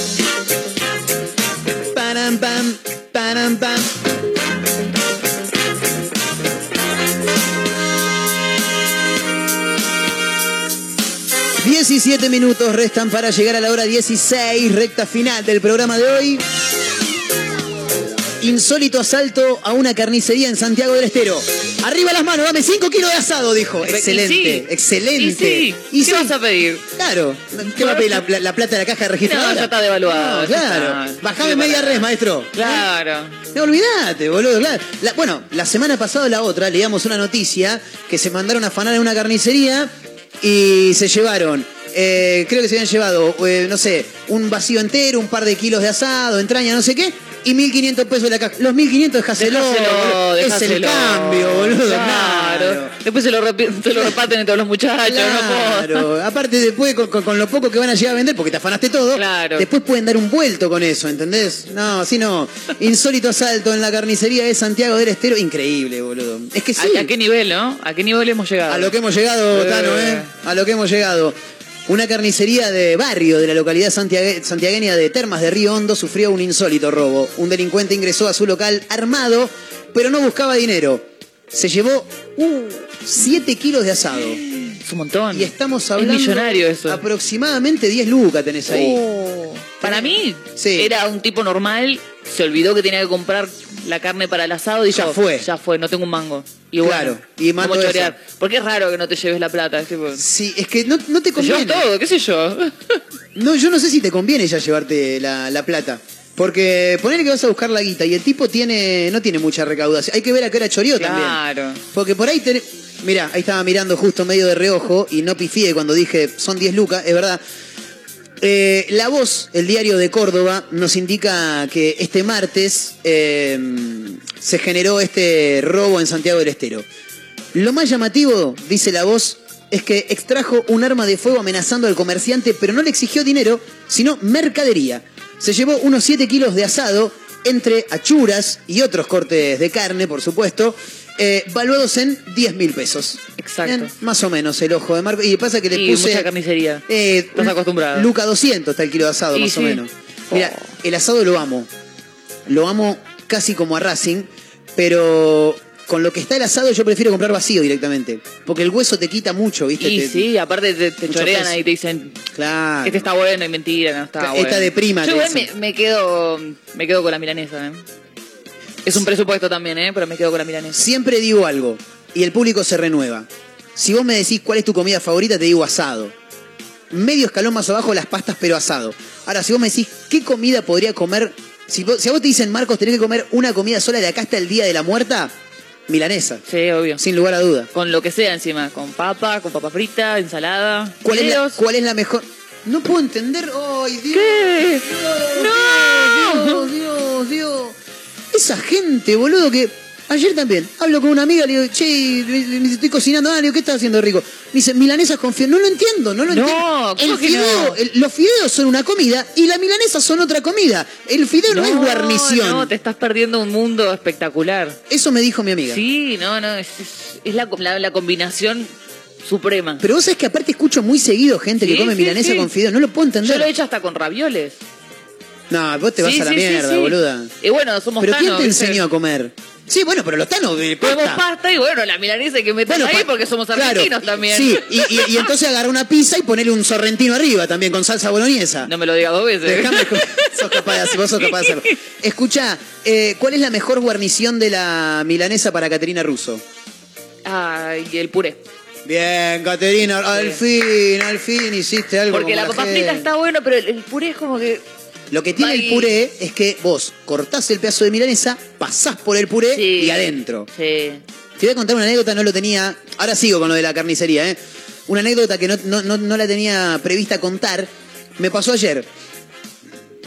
Panam, pam, panam, pam. Diecisiete minutos restan para llegar a la hora 16, recta final del programa de hoy. Insólito asalto a una carnicería en Santiago del Estero. Arriba las manos, dame 5 kilos de asado, dijo. Excelente, sí. excelente. Y sí. ¿Qué vas a pedir? Claro. ¿Qué va a pedir la, la- la plata de la caja registradora? No, ya está devaluado, No, claro. está. Bajame media res, maestro. Claro. No olvidate, boludo. claro. La- bueno, la semana pasada la otra leíamos una noticia que se mandaron a afanar en una carnicería y se llevaron. eh, creo que se habían llevado, eh, no sé, un vacío entero, un par de kilos de asado, entraña, no sé qué, y 1.500 pesos de la caja. Los 1.500 dejáselo. Es el cambio, boludo. Claro. Después se lo, se lo reparten entre los muchachos. no Claro, aparte después con, con- con lo poco que van a llegar a vender, porque te afanaste todo, después pueden dar un vuelto con eso, ¿entendés? No, así no. Insólito asalto en la carnicería de Santiago del Estero, increíble, boludo. Es que sí. ¿A, a qué nivel, no? ¿A qué nivel hemos llegado? A lo que hemos llegado, Eh. Tano, ¿eh? A lo que hemos llegado. Una carnicería de barrio de la localidad santiague- santiagueña de Termas de Río Hondo sufrió un insólito robo. Un delincuente ingresó a su local armado, pero no buscaba dinero. Se llevó 7 kilos de asado. Es un montón. Y estamos hablando. millonario eso. Aproximadamente 10 lucas tenés ahí. Oh. Para mí, era un tipo normal, se olvidó que tenía que comprar la carne para el asado y Ya dijo, fue. Ya fue, no tengo un mango. Y bueno, Claro, y ¿cómo eso. chorear? Porque es raro que no te lleves la plata. es tipo, Sí, es que no, no te conviene. todo, qué sé yo. (laughs) No, yo no sé si te conviene ya llevarte la, la plata. Porque ponele que vas a buscar la guita y el tipo tiene no tiene mucha recaudación. Hay que ver a qué hora choreó también. Claro. Porque por ahí tenés... Mira, ahí estaba mirando justo medio de reojo y no pifié cuando dije son 10 lucas, es verdad. Eh, la Voz, el diario de Córdoba, nos indica que este martes eh, se generó este robo en Santiago del Estero. Lo más llamativo, dice la Voz, es que extrajo un arma de fuego amenazando al comerciante, pero no le exigió dinero, sino mercadería. Se llevó unos 7 kilos de asado entre achuras y otros cortes de carne, por supuesto, eh, valuados en 10 mil pesos. Exacto. Bien, más o menos el ojo de Marco. Y pasa que le Y puse. mucha carnicería. Eh, Estás acostumbrado. Luca 200 está el kilo de asado, más o sí. menos. Mira, el asado lo amo. Lo amo casi como a Racing, pero con lo que está el asado yo prefiero comprar vacío directamente. Porque el hueso te quita mucho, ¿viste? Y Te- sí, aparte te, chorean ahí y te dicen, Claro. este está bueno y mentira, no está Esta bueno. de prima, Yo igual me, me quedo me quedo con la milanesa, ¿eh? Es un presupuesto también, ¿eh? Pero me quedo con la milanesa. Siempre digo algo y el público se renueva. Si vos me decís cuál es tu comida favorita, te digo asado. Medio escalón más abajo las pastas, pero asado. Ahora, si vos me decís qué comida podría comer, si, vos- si a vos te dicen, Marcos, tenés que comer una comida sola de acá hasta el día de la muerta, milanesa. Sí, obvio. Sin lugar a duda. Con lo que sea encima, con papa, con papa frita, ensalada. ¿Cuál es, la, fideos. cuál es la mejor? No puedo entender. ¡Ay, Dios! ¿Qué? Dios, Dios, Dios, Dios. Esa gente, boludo, que ayer también hablo con una amiga, le digo, che, me- me estoy cocinando. Ah, le digo, ¿qué estás haciendo rico? Me dice, milanesas con fideos. No lo entiendo, no lo No, entiendo. ¿cómo El que fideo, no? el- los fideos son una comida y la milanesa son otra comida. El fideo no, es guarnición. No, te estás perdiendo un mundo espectacular. Eso me dijo mi amiga. Sí, no, no, es, es- es la, la- la combinación suprema. Pero vos sabés que aparte escucho muy seguido gente que come sí, milanesa sí. con fideos. No lo puedo entender. Yo lo he hecho hasta con ravioles. No, vos te vas a la mierda, boluda. Y bueno, somos ¿Pero quién tanos, te ¿viste? enseñó a comer? Sí, bueno, pero los tanos de pasta. pasta y bueno, la milanesa que meter Bueno, ahí porque somos claro, argentinos también. Sí, y, y- y entonces agarra una pizza y ponele un sorrentino arriba también con salsa boloñesa. No me lo digas dos veces. Déjame, sos capaz de vos sos capaz de hacerlo. (laughs) Escucha, eh, ¿cuál es la mejor guarnición de la milanesa para Caterina Russo? Ay, el puré. Bien, Caterina, al fin, al fin hiciste algo Porque como la papa frita está bueno, pero el, el puré es como que. Lo que tiene el puré es que vos cortás el pedazo de milanesa, pasás por el puré Sí. y adentro. Sí. Te voy a contar una anécdota, no lo tenía. Ahora sigo con lo de la carnicería, ¿eh? Una anécdota que no, no- no- no la tenía prevista contar. Me pasó ayer.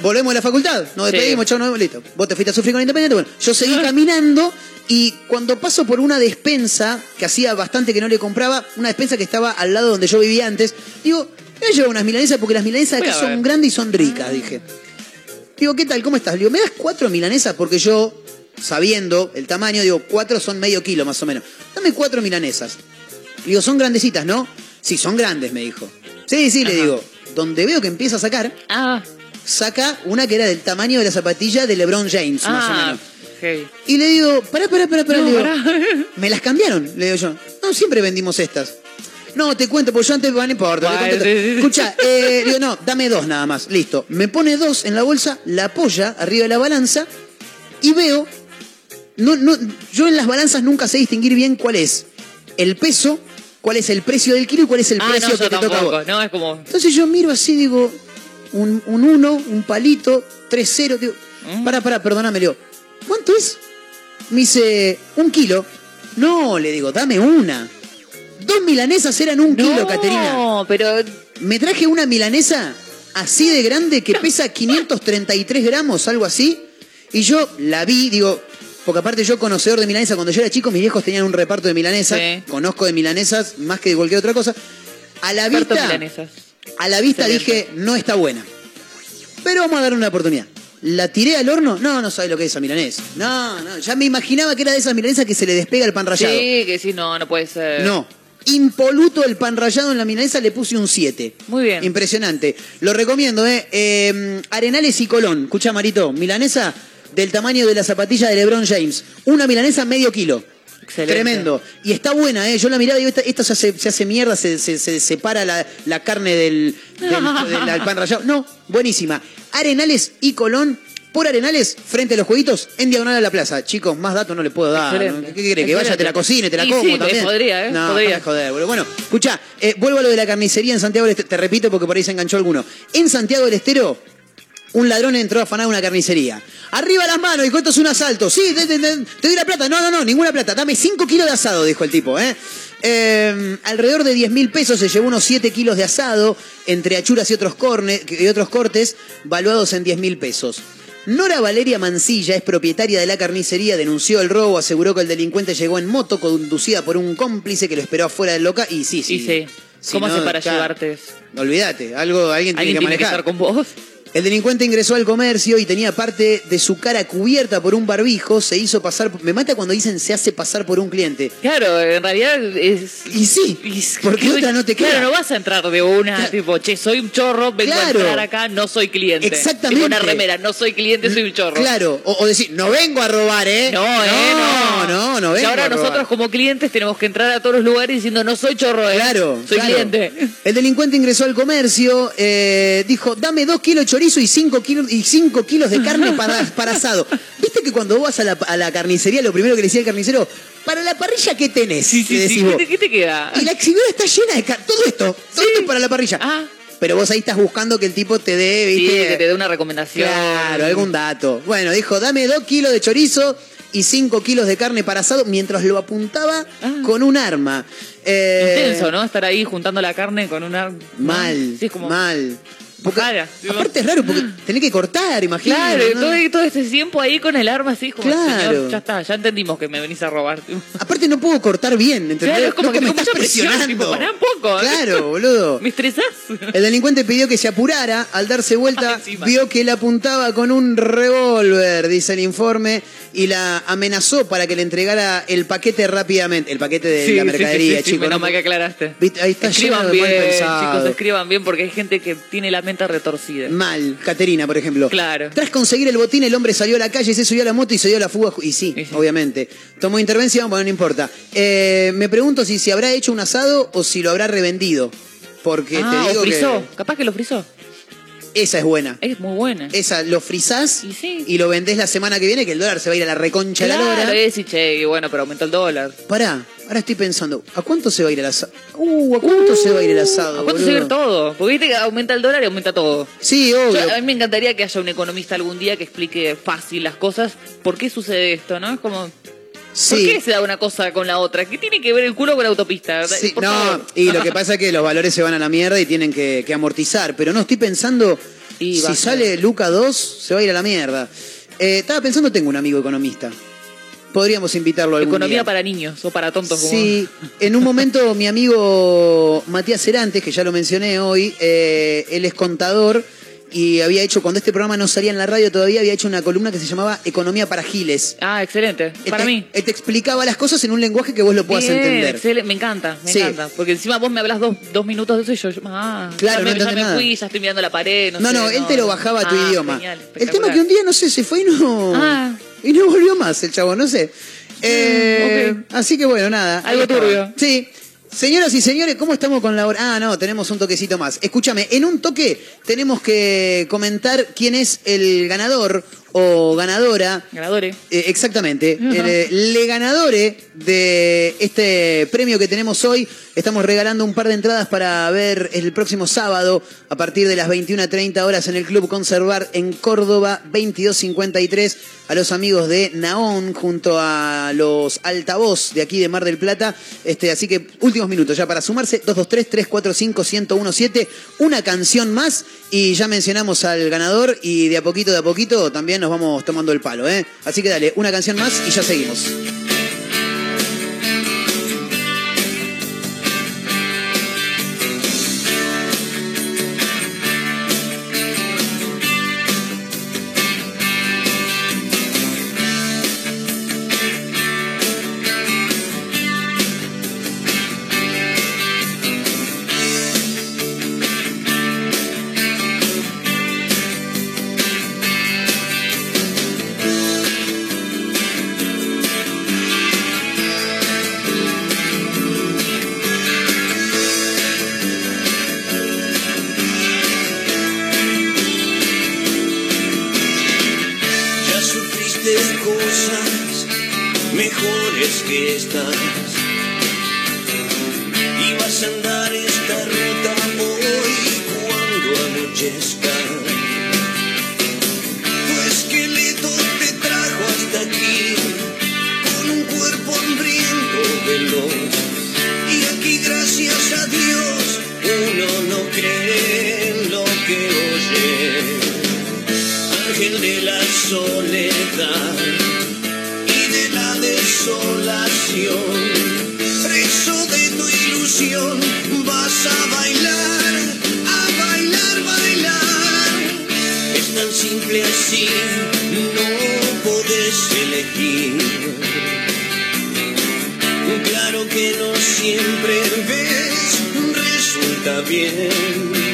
Volvemos a la facultad, nos despedimos, chao, nos vemos, listo. Vos te fuiste a sufrir con Independiente, bueno, yo seguí (laughs) caminando y cuando paso por una despensa, que hacía bastante que no le compraba, una despensa que estaba al lado donde yo vivía antes, digo, voy a llevar unas milanesas porque las milanesas Voy acá a son grandes y son ricas, dije. Digo, ¿qué tal? ¿Cómo estás? Le digo, ¿me das cuatro milanesas? Porque yo, sabiendo el tamaño, digo, cuatro son medio kilo más o menos. Dame cuatro milanesas. Le digo, son grandecitas, ¿no? Sí, son grandes, me dijo. Sí, sí, le digo. Donde veo que empieza a sacar, Ah, saca una que era del tamaño de la zapatilla de LeBron James, más o ah. menos. Y le digo, pará, pará, pará, pará. No, le digo, pará. (laughs) me las cambiaron, le digo yo. No, siempre vendimos estas. No, te cuento, porque yo antes, no importa. Escucha, eh, digo, no, dame dos nada más, listo. Me pone dos en la bolsa, la apoya arriba de la balanza y veo, no, no, yo en las balanzas nunca sé distinguir bien cuál es el peso, cuál es el precio del kilo y cuál es el ah, precio no, que te toca a tampoco. vos. No, es como. Entonces yo miro así, digo, un, un uno, un palito, tres cero, digo, Mm. pará, pará, perdóname, le digo, ¿cuánto es? Me dice, un kilo. No, le digo, dame una. Dos milanesas eran un kilo, Caterina. No, pero. Me traje una milanesa así de grande que pesa 533 gramos, algo así. Y yo la vi, digo, porque aparte yo conocedor de milanesa, cuando yo era chico mis viejos tenían un reparto de milanesas. Sí. Conozco de milanesas más que de cualquier otra cosa. A la vista, milanesas. a la vista Excelente. dije, no está buena. Pero vamos a darle una oportunidad. ¿La tiré al horno? No, no sabe lo que es esa milanesa. No, no, ya me imaginaba que era de esas milanesas que se le despega el pan rallado. Sí, que sí, no, no puede ser. No. Impoluto el pan rallado en la milanesa, le puse un 7. Muy bien. Impresionante. Lo recomiendo, ¿eh? Eh, Arenales y Colón. Escucha, Marito. Milanesa del tamaño de la zapatilla de LeBron James. Una milanesa medio kilo. Excelente. Tremendo. Y está buena, ¿eh? Yo la miraba y digo, esta, esta se, hace, se hace mierda, se, se- se separa la, la carne del, del, del- del (laughs) pan rallado. No, buenísima. Arenales y Colón. Por Arenales, frente a los jueguitos, en diagonal a la plaza. Chicos, más datos no les puedo dar. Excelente. ¿Qué quiere? Que vaya, te la cocine, te la Y como sí, también. podría, ¿eh? No, Podría. joder, boludo. Bueno, escucha, vuelvo a lo de la carnicería en Santiago del Estero. Te repito porque por ahí se enganchó alguno. En Santiago del Estero, un ladrón entró a afanar una carnicería. Arriba las manos, dijo, esto es un asalto. Sí, te, te- te- te doy la plata. No, no, no, ninguna plata. Dame 5 kilos de asado, dijo el tipo, ¿eh? Eh, alrededor de 10 mil pesos se llevó unos 7 kilos de asado entre achuras y otros, corne- y otros cortes, valuados en 10 mil pesos. Nora Valeria Mancilla es propietaria de la carnicería, denunció el robo, aseguró que el delincuente llegó en moto conducida por un cómplice que lo esperó afuera del local. Y sí, sí. Y sí. Si ¿Cómo no, hace para llevarte? Olvídate, algo, alguien tiene ¿Alguien que tiene que manejar. estar con vos? El delincuente ingresó al comercio y tenía parte de su cara cubierta por un barbijo. Se hizo pasar. Me mata cuando dicen se hace pasar por un cliente. Claro, en realidad es... Y sí, porque otra no te queda. Claro, no vas a entrar de una, tipo, che, soy un chorro, vengo Claro. a entrar acá, no soy cliente. Exactamente. Tengo una remera, no soy cliente, soy un chorro. Claro, o, o decir, no vengo a robar, ¿eh? No, eh, no, no, no Y vengo ahora a robar. nosotros como clientes tenemos que entrar a todos los lugares diciendo, no soy chorro, eh. Claro, Soy claro. cliente. El delincuente ingresó al comercio, eh, dijo, dame dos kilos de chorizo y cinco kilos, y cinco kilos de carne (laughs) para, para asado. ¿Viste que cuando vos vas a la, a la carnicería, lo primero que le decía el carnicero, para la parrilla, ¿qué tenés? Sí, sí, sí. ¿Qué te, qué te queda? Y la exhibidora está llena de carne. Todo esto, todo esto es para la parrilla. Pero vos ahí estás buscando que el tipo te dé, Ah. Sí, ¿viste? que te dé una recomendación. Claro, algún dato. Bueno, dijo, dame dos kilos de chorizo y cinco kilos de carne para asado mientras lo apuntaba con un arma. Eh, Intenso, ¿no? Estar ahí juntando la carne con una... Mal, Sí, es como... mal. Porque- aparte es raro porque tenés que cortar, imagínate. Claro, ¿no? todo, todo este tiempo ahí con el arma así, como, Claro. señor, ya está, ya entendimos que me venís a robar. Aparte no puedo cortar bien, ¿entendés? Claro, es como que me estás presión, presionando. tipo, pará un poco. Claro, boludo. (laughs) ¿Me estresás? El delincuente pidió que se apurara. Al darse vuelta, (laughs) vio que le apuntaba con un revólver, dice el informe, y la amenazó para que le entregara el paquete rápidamente. El paquete de Sí, la mercadería, sí, chicos. menos ¿no? mal que aclaraste. Ahí está lleno Escriban mal bien, pensado. chicos, escriban bien porque hay gente que tiene la mente retorcida. Mal, Caterina, por ejemplo. Claro. Tras conseguir el botín, el hombre salió a la calle, se subió a la moto y se dio a la fuga. Y sí, obviamente. Tomó intervención, bueno, no importa. Eh, me pregunto si se habrá hecho un asado o si lo habrá revendido. Porque ah, te digo o frizó. que Capaz que lo frizó. esa es buena. Es muy buena. Esa lo frizás Y sí. y lo vendés la semana que viene, que el dólar se va a ir a la reconcha de la lora. y che, y bueno, pero aumentó el dólar. Pará, ahora estoy pensando, ¿a cuánto se va a ir el asado? Uh, ¿a cuánto se va a ir el asado? ¿A cuánto se va a ir todo? Porque viste que aumenta el dólar y aumenta todo. Sí, obvio. Yo- a mí me encantaría que haya un economista algún día que explique fácil las cosas. ¿Por qué sucede esto, no? Es como... ¿Por qué se da una cosa con la otra? ¿Qué tiene que ver el culo con la autopista? Sí, Por no, favor. y lo que pasa es que los valores se van a la mierda y tienen que, que amortizar. Pero no, estoy pensando, Y si sale Luca 2, se va a ir a la mierda. Eh, estaba pensando, tengo un amigo economista. Podríamos invitarlo algún Economía día. para niños o para tontos. como- Sí, en un momento (laughs) mi amigo Matías Cerantes, que ya lo mencioné hoy, eh, él es contador y había hecho, cuando este programa no salía en la radio todavía, había hecho una columna que se llamaba Economía para Giles. Ah, excelente. Para Él te- mí. Te explicaba las cosas en un lenguaje que vos lo puedas Bien, entender. excelente. Me encanta, me Sí. encanta. Porque encima vos me hablas dos, dos minutos de eso y yo, ah, Claro, ya no me, ya me nada. fui, ya estoy mirando la pared. No, No, sé, no, él te lo bajaba a tu Ah, idioma. genial, el tema que un día, no sé, se fue y no. Ah. Y no volvió más el chavo, no sé. Eh, Así que bueno, nada. Algo turbio. Sí. Señoras y señores, ¿cómo estamos con la hora? Ah, no, tenemos un toquecito más. Escúchame, en un toque tenemos que comentar quién es el ganador o ganadora. Ganadores. Eh, exactamente. Eh, le ganadore de este premio que tenemos hoy. Estamos regalando un par de entradas para ver el próximo sábado a partir de las 21.30 horas en el Club Conservar en Córdoba 2253 a los amigos de Naón junto a los altavoz de aquí de Mar del Plata. Este, así que últimos minutos ya para sumarse 223-345-1017. Una canción más y ya mencionamos al ganador y de a poquito, de a poquito también nos vamos tomando el palo. ¿eh? Así que dale, una canción más y ya seguimos. de cosas mejores que estas. Y vas a andar y de la desolación, preso de tu ilusión, vas a bailar, a bailar, bailar. Es tan simple así, no podés elegir. Claro que no siempre ves, resulta bien.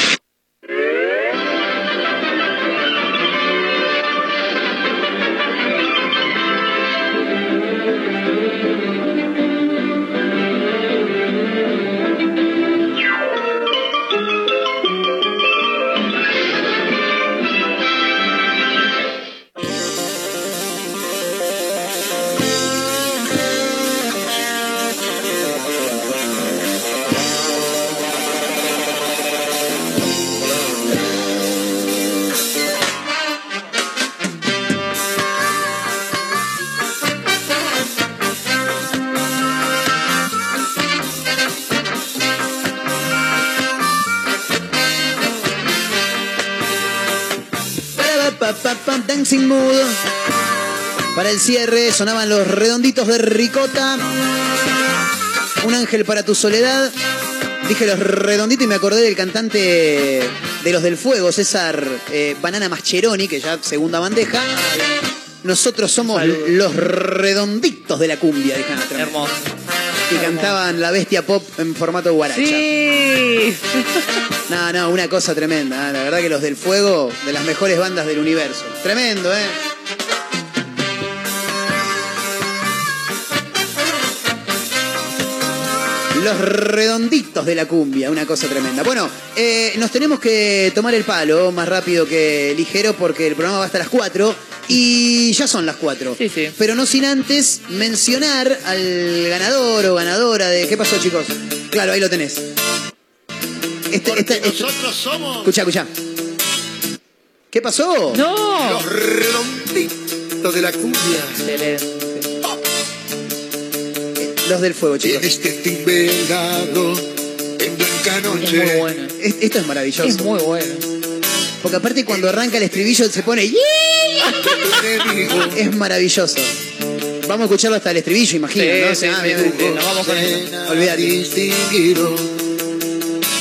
Cierre sonaban los redonditos de ricota. Un ángel para tu soledad. Dije los redonditos y me acordé del cantante de los del fuego, César eh, Banana Mascheroni, que ya segunda bandeja. Nosotros somos los redonditos de la cumbia, dijeron. Hermoso. Que cantaban la bestia pop en formato guaracha. Sí. No, no, una cosa tremenda. ¿eh? La verdad que los del fuego, de las mejores bandas del universo. Tremendo, ¿eh? Los redonditos de la cumbia, una cosa tremenda. Bueno, eh, nos tenemos que tomar el palo más rápido que ligero porque el programa va hasta las 4 y ya son las 4. Sí, sí. Pero no sin antes mencionar al ganador o ganadora de... ¿Qué pasó, chicos? Claro, ahí lo tenés. Este, este- este- Nosotros somos Escucha, escucha. ¿Qué pasó? No. los redonditos de la cumbia. Excelente. Los del fuego, chicos. En este velado, en blanca Es noche. muy bueno. Es- Esto es maravilloso. Es muy bueno. Porque aparte cuando arranca el estribillo se pone... Es maravilloso. Vamos a escucharlo hasta el estribillo, imagino, Sí, ¿no? sí, Ah, sí, nos vamos con eso. Olvídate. distinguido.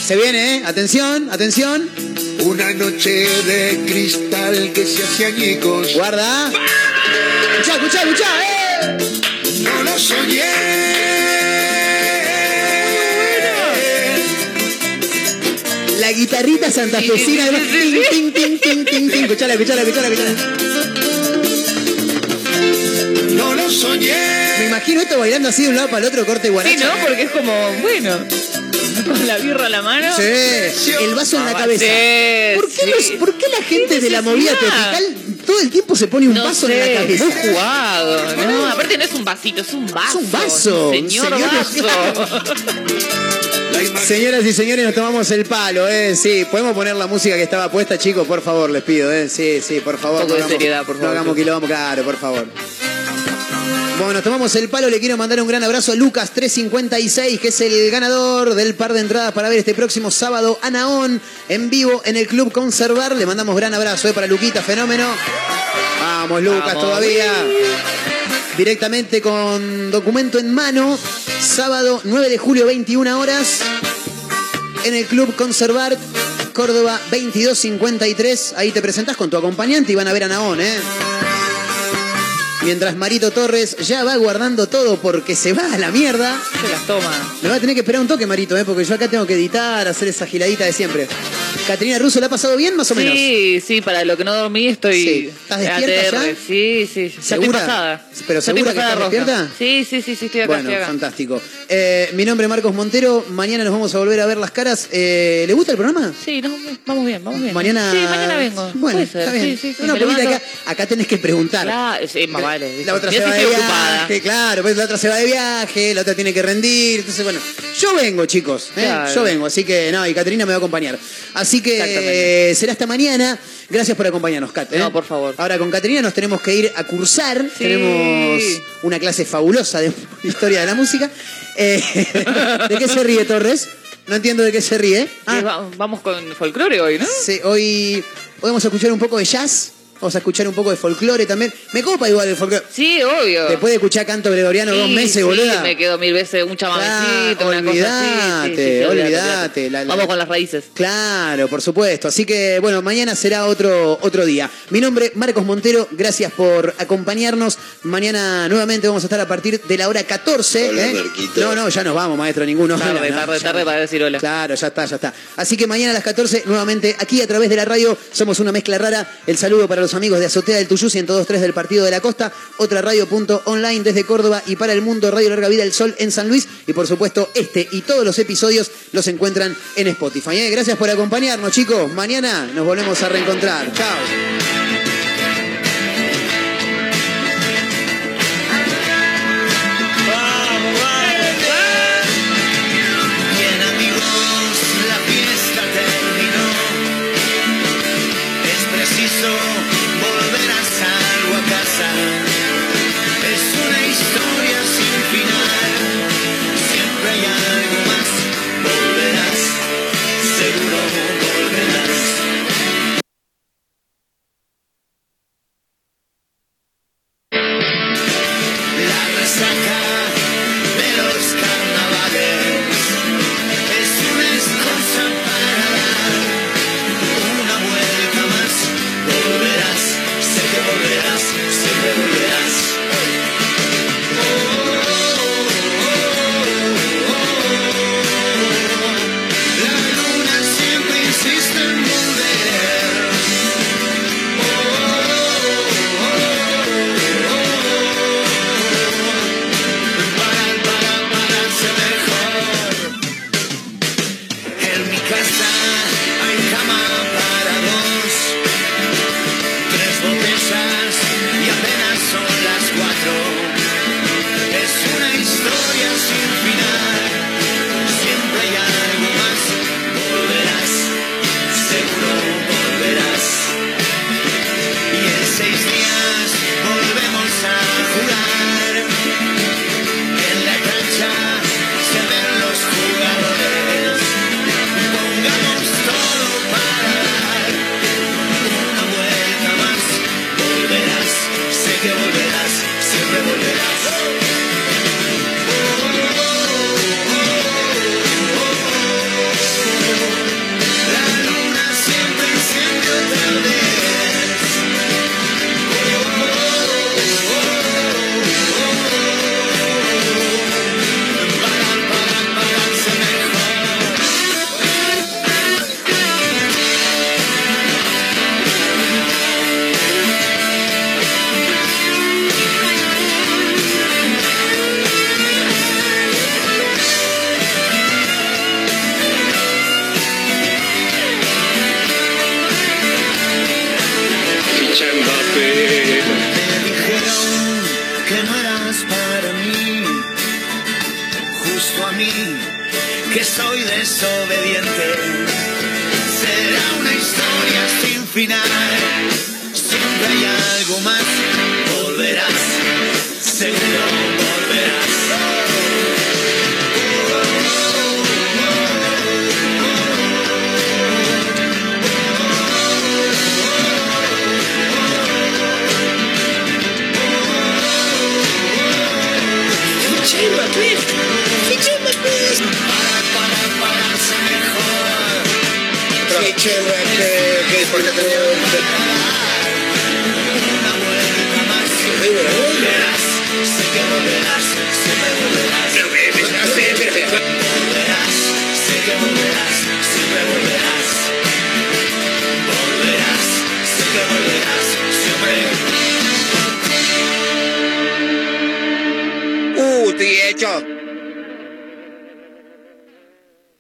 Se viene, ¿eh? Atención, atención. Una noche de cristal que se hace añicos. Guarda. Escuchá, escuchá, escuchá, ¿eh? No lo soñé. La guitarrita santafesina. Sí, sí, sí, sí, sí. Ting, ting, ting, ting, ting. Escuchala, escuchala, escuchala, escuchala. No lo soñé. Me imagino esto bailando así de un lado para el otro, corte guaracha. Sí, ¿no? Porque es como, bueno, (laughs) con la birra a la mano. Sí, el vaso en la Ah, cabeza. sí, ¿Por qué, sí. los- por qué la gente de la movida tropical todo el tiempo se pone un No vaso sé, en la cabeza? muy jugado. No, aparte no es un vasito, es un vaso. un vaso, un Señor, señor, vaso. (laughs) Señoras y señores, nos tomamos el palo, ¿eh? Sí, podemos poner la música que estaba puesta, chicos, por favor, les pido, ¿eh? Sí, sí, por favor. Un poco no de hagamos- seriedad, por No favor. hagamos quilombo, claro, por favor. Bueno, nos tomamos el palo. Le quiero mandar un gran abrazo a Lucas356, que es el ganador del par de entradas para ver este próximo sábado a Naón en vivo en el Club Conservar. Le mandamos gran abrazo ¿eh? para Luquita, fenómeno. Vamos, Lucas, Vamos. todavía. Directamente con documento en mano. Sábado 9 de julio, 21 horas. En el Club Conservar, Córdoba 2253. Ahí te presentás con tu acompañante y van a ver a Naón, ¿eh? Mientras Marito Torres ya va guardando todo porque se va a la mierda. Se las toma. Me va a tener que esperar un toque, Marito, ¿eh? porque yo acá tengo que editar, hacer esa giradita de siempre. Caterina Russo, ¿la ha pasado bien más o menos? Sí, sí, para lo que no dormí estoy. Sí. ¿Estás despierta ATR. ya? Sí, sí. Ya estoy ¿Segura? pasada. ¿Pero segura que estás roja. despierta? Sí, sí, sí, sí, estoy acá, Bueno, estoy acá. fantástico. Eh, mi nombre es Marcos Montero. Mañana nos vamos a volver a ver las caras. Eh, ¿Le gusta el programa? Sí, no, vamos bien, vamos bien. Mañana. Sí, mañana vengo. Bueno, Puede ser. está bien. Sí, sí, acá, acá tenés que preguntar. Claro, sí, más vale. La otra Yo se va de viaje, claro, pues la otra se va de viaje, la otra tiene que rendir. Entonces, bueno, yo vengo, chicos. ¿eh? Claro. Yo vengo, así que no, y Caterina me va a acompañar. Así que será hasta mañana. Gracias por acompañarnos, Cat. ¿eh? No, por favor. Ahora con Caterina nos tenemos que ir a cursar. Tenemos una clase fabulosa de (laughs) historia de la música. Eh, (laughs) ¿De qué se ríe Torres? No entiendo de qué se ríe. Ah, Vamos con folclore hoy, ¿no? Sí, hoy, a escuchar un poco de jazz, vamos a escuchar un poco de folclore también. Me copa igual el folclore. Sí, obvio. Después de escuchar canto gregoriano dos Sí, meses, sí, boluda. me quedo mil veces un chamamecito, Claro, una cosa así. Sí, sí, olvídate, sí, olvídate. La- la- Vamos con las raíces. Claro, por supuesto. Así que, bueno, mañana será otro, otro día. Mi nombre, Marcos Montero. Gracias por acompañarnos. Mañana nuevamente vamos a estar a partir de la hora 14. Hola, ¿eh? No, no, ya nos vamos, maestro, ninguno. Tarde, No, tarde, ya- tarde para decir hola. Claro, ya está, ya está. Así que mañana a las 14, nuevamente aquí a través de la radio, somos una mezcla rara. El saludo para los amigos de Azotea del Tuyú, 102.3 del Partido de la Costa, otra radio.online desde Córdoba y para el mundo, Radio Larga Vida del Sol en San Luis. Y por supuesto, este y todos los episodios los encuentran en Spotify. ¿eh? Gracias por acompañarnos, chicos. Mañana nos volvemos a reencontrar. Chao.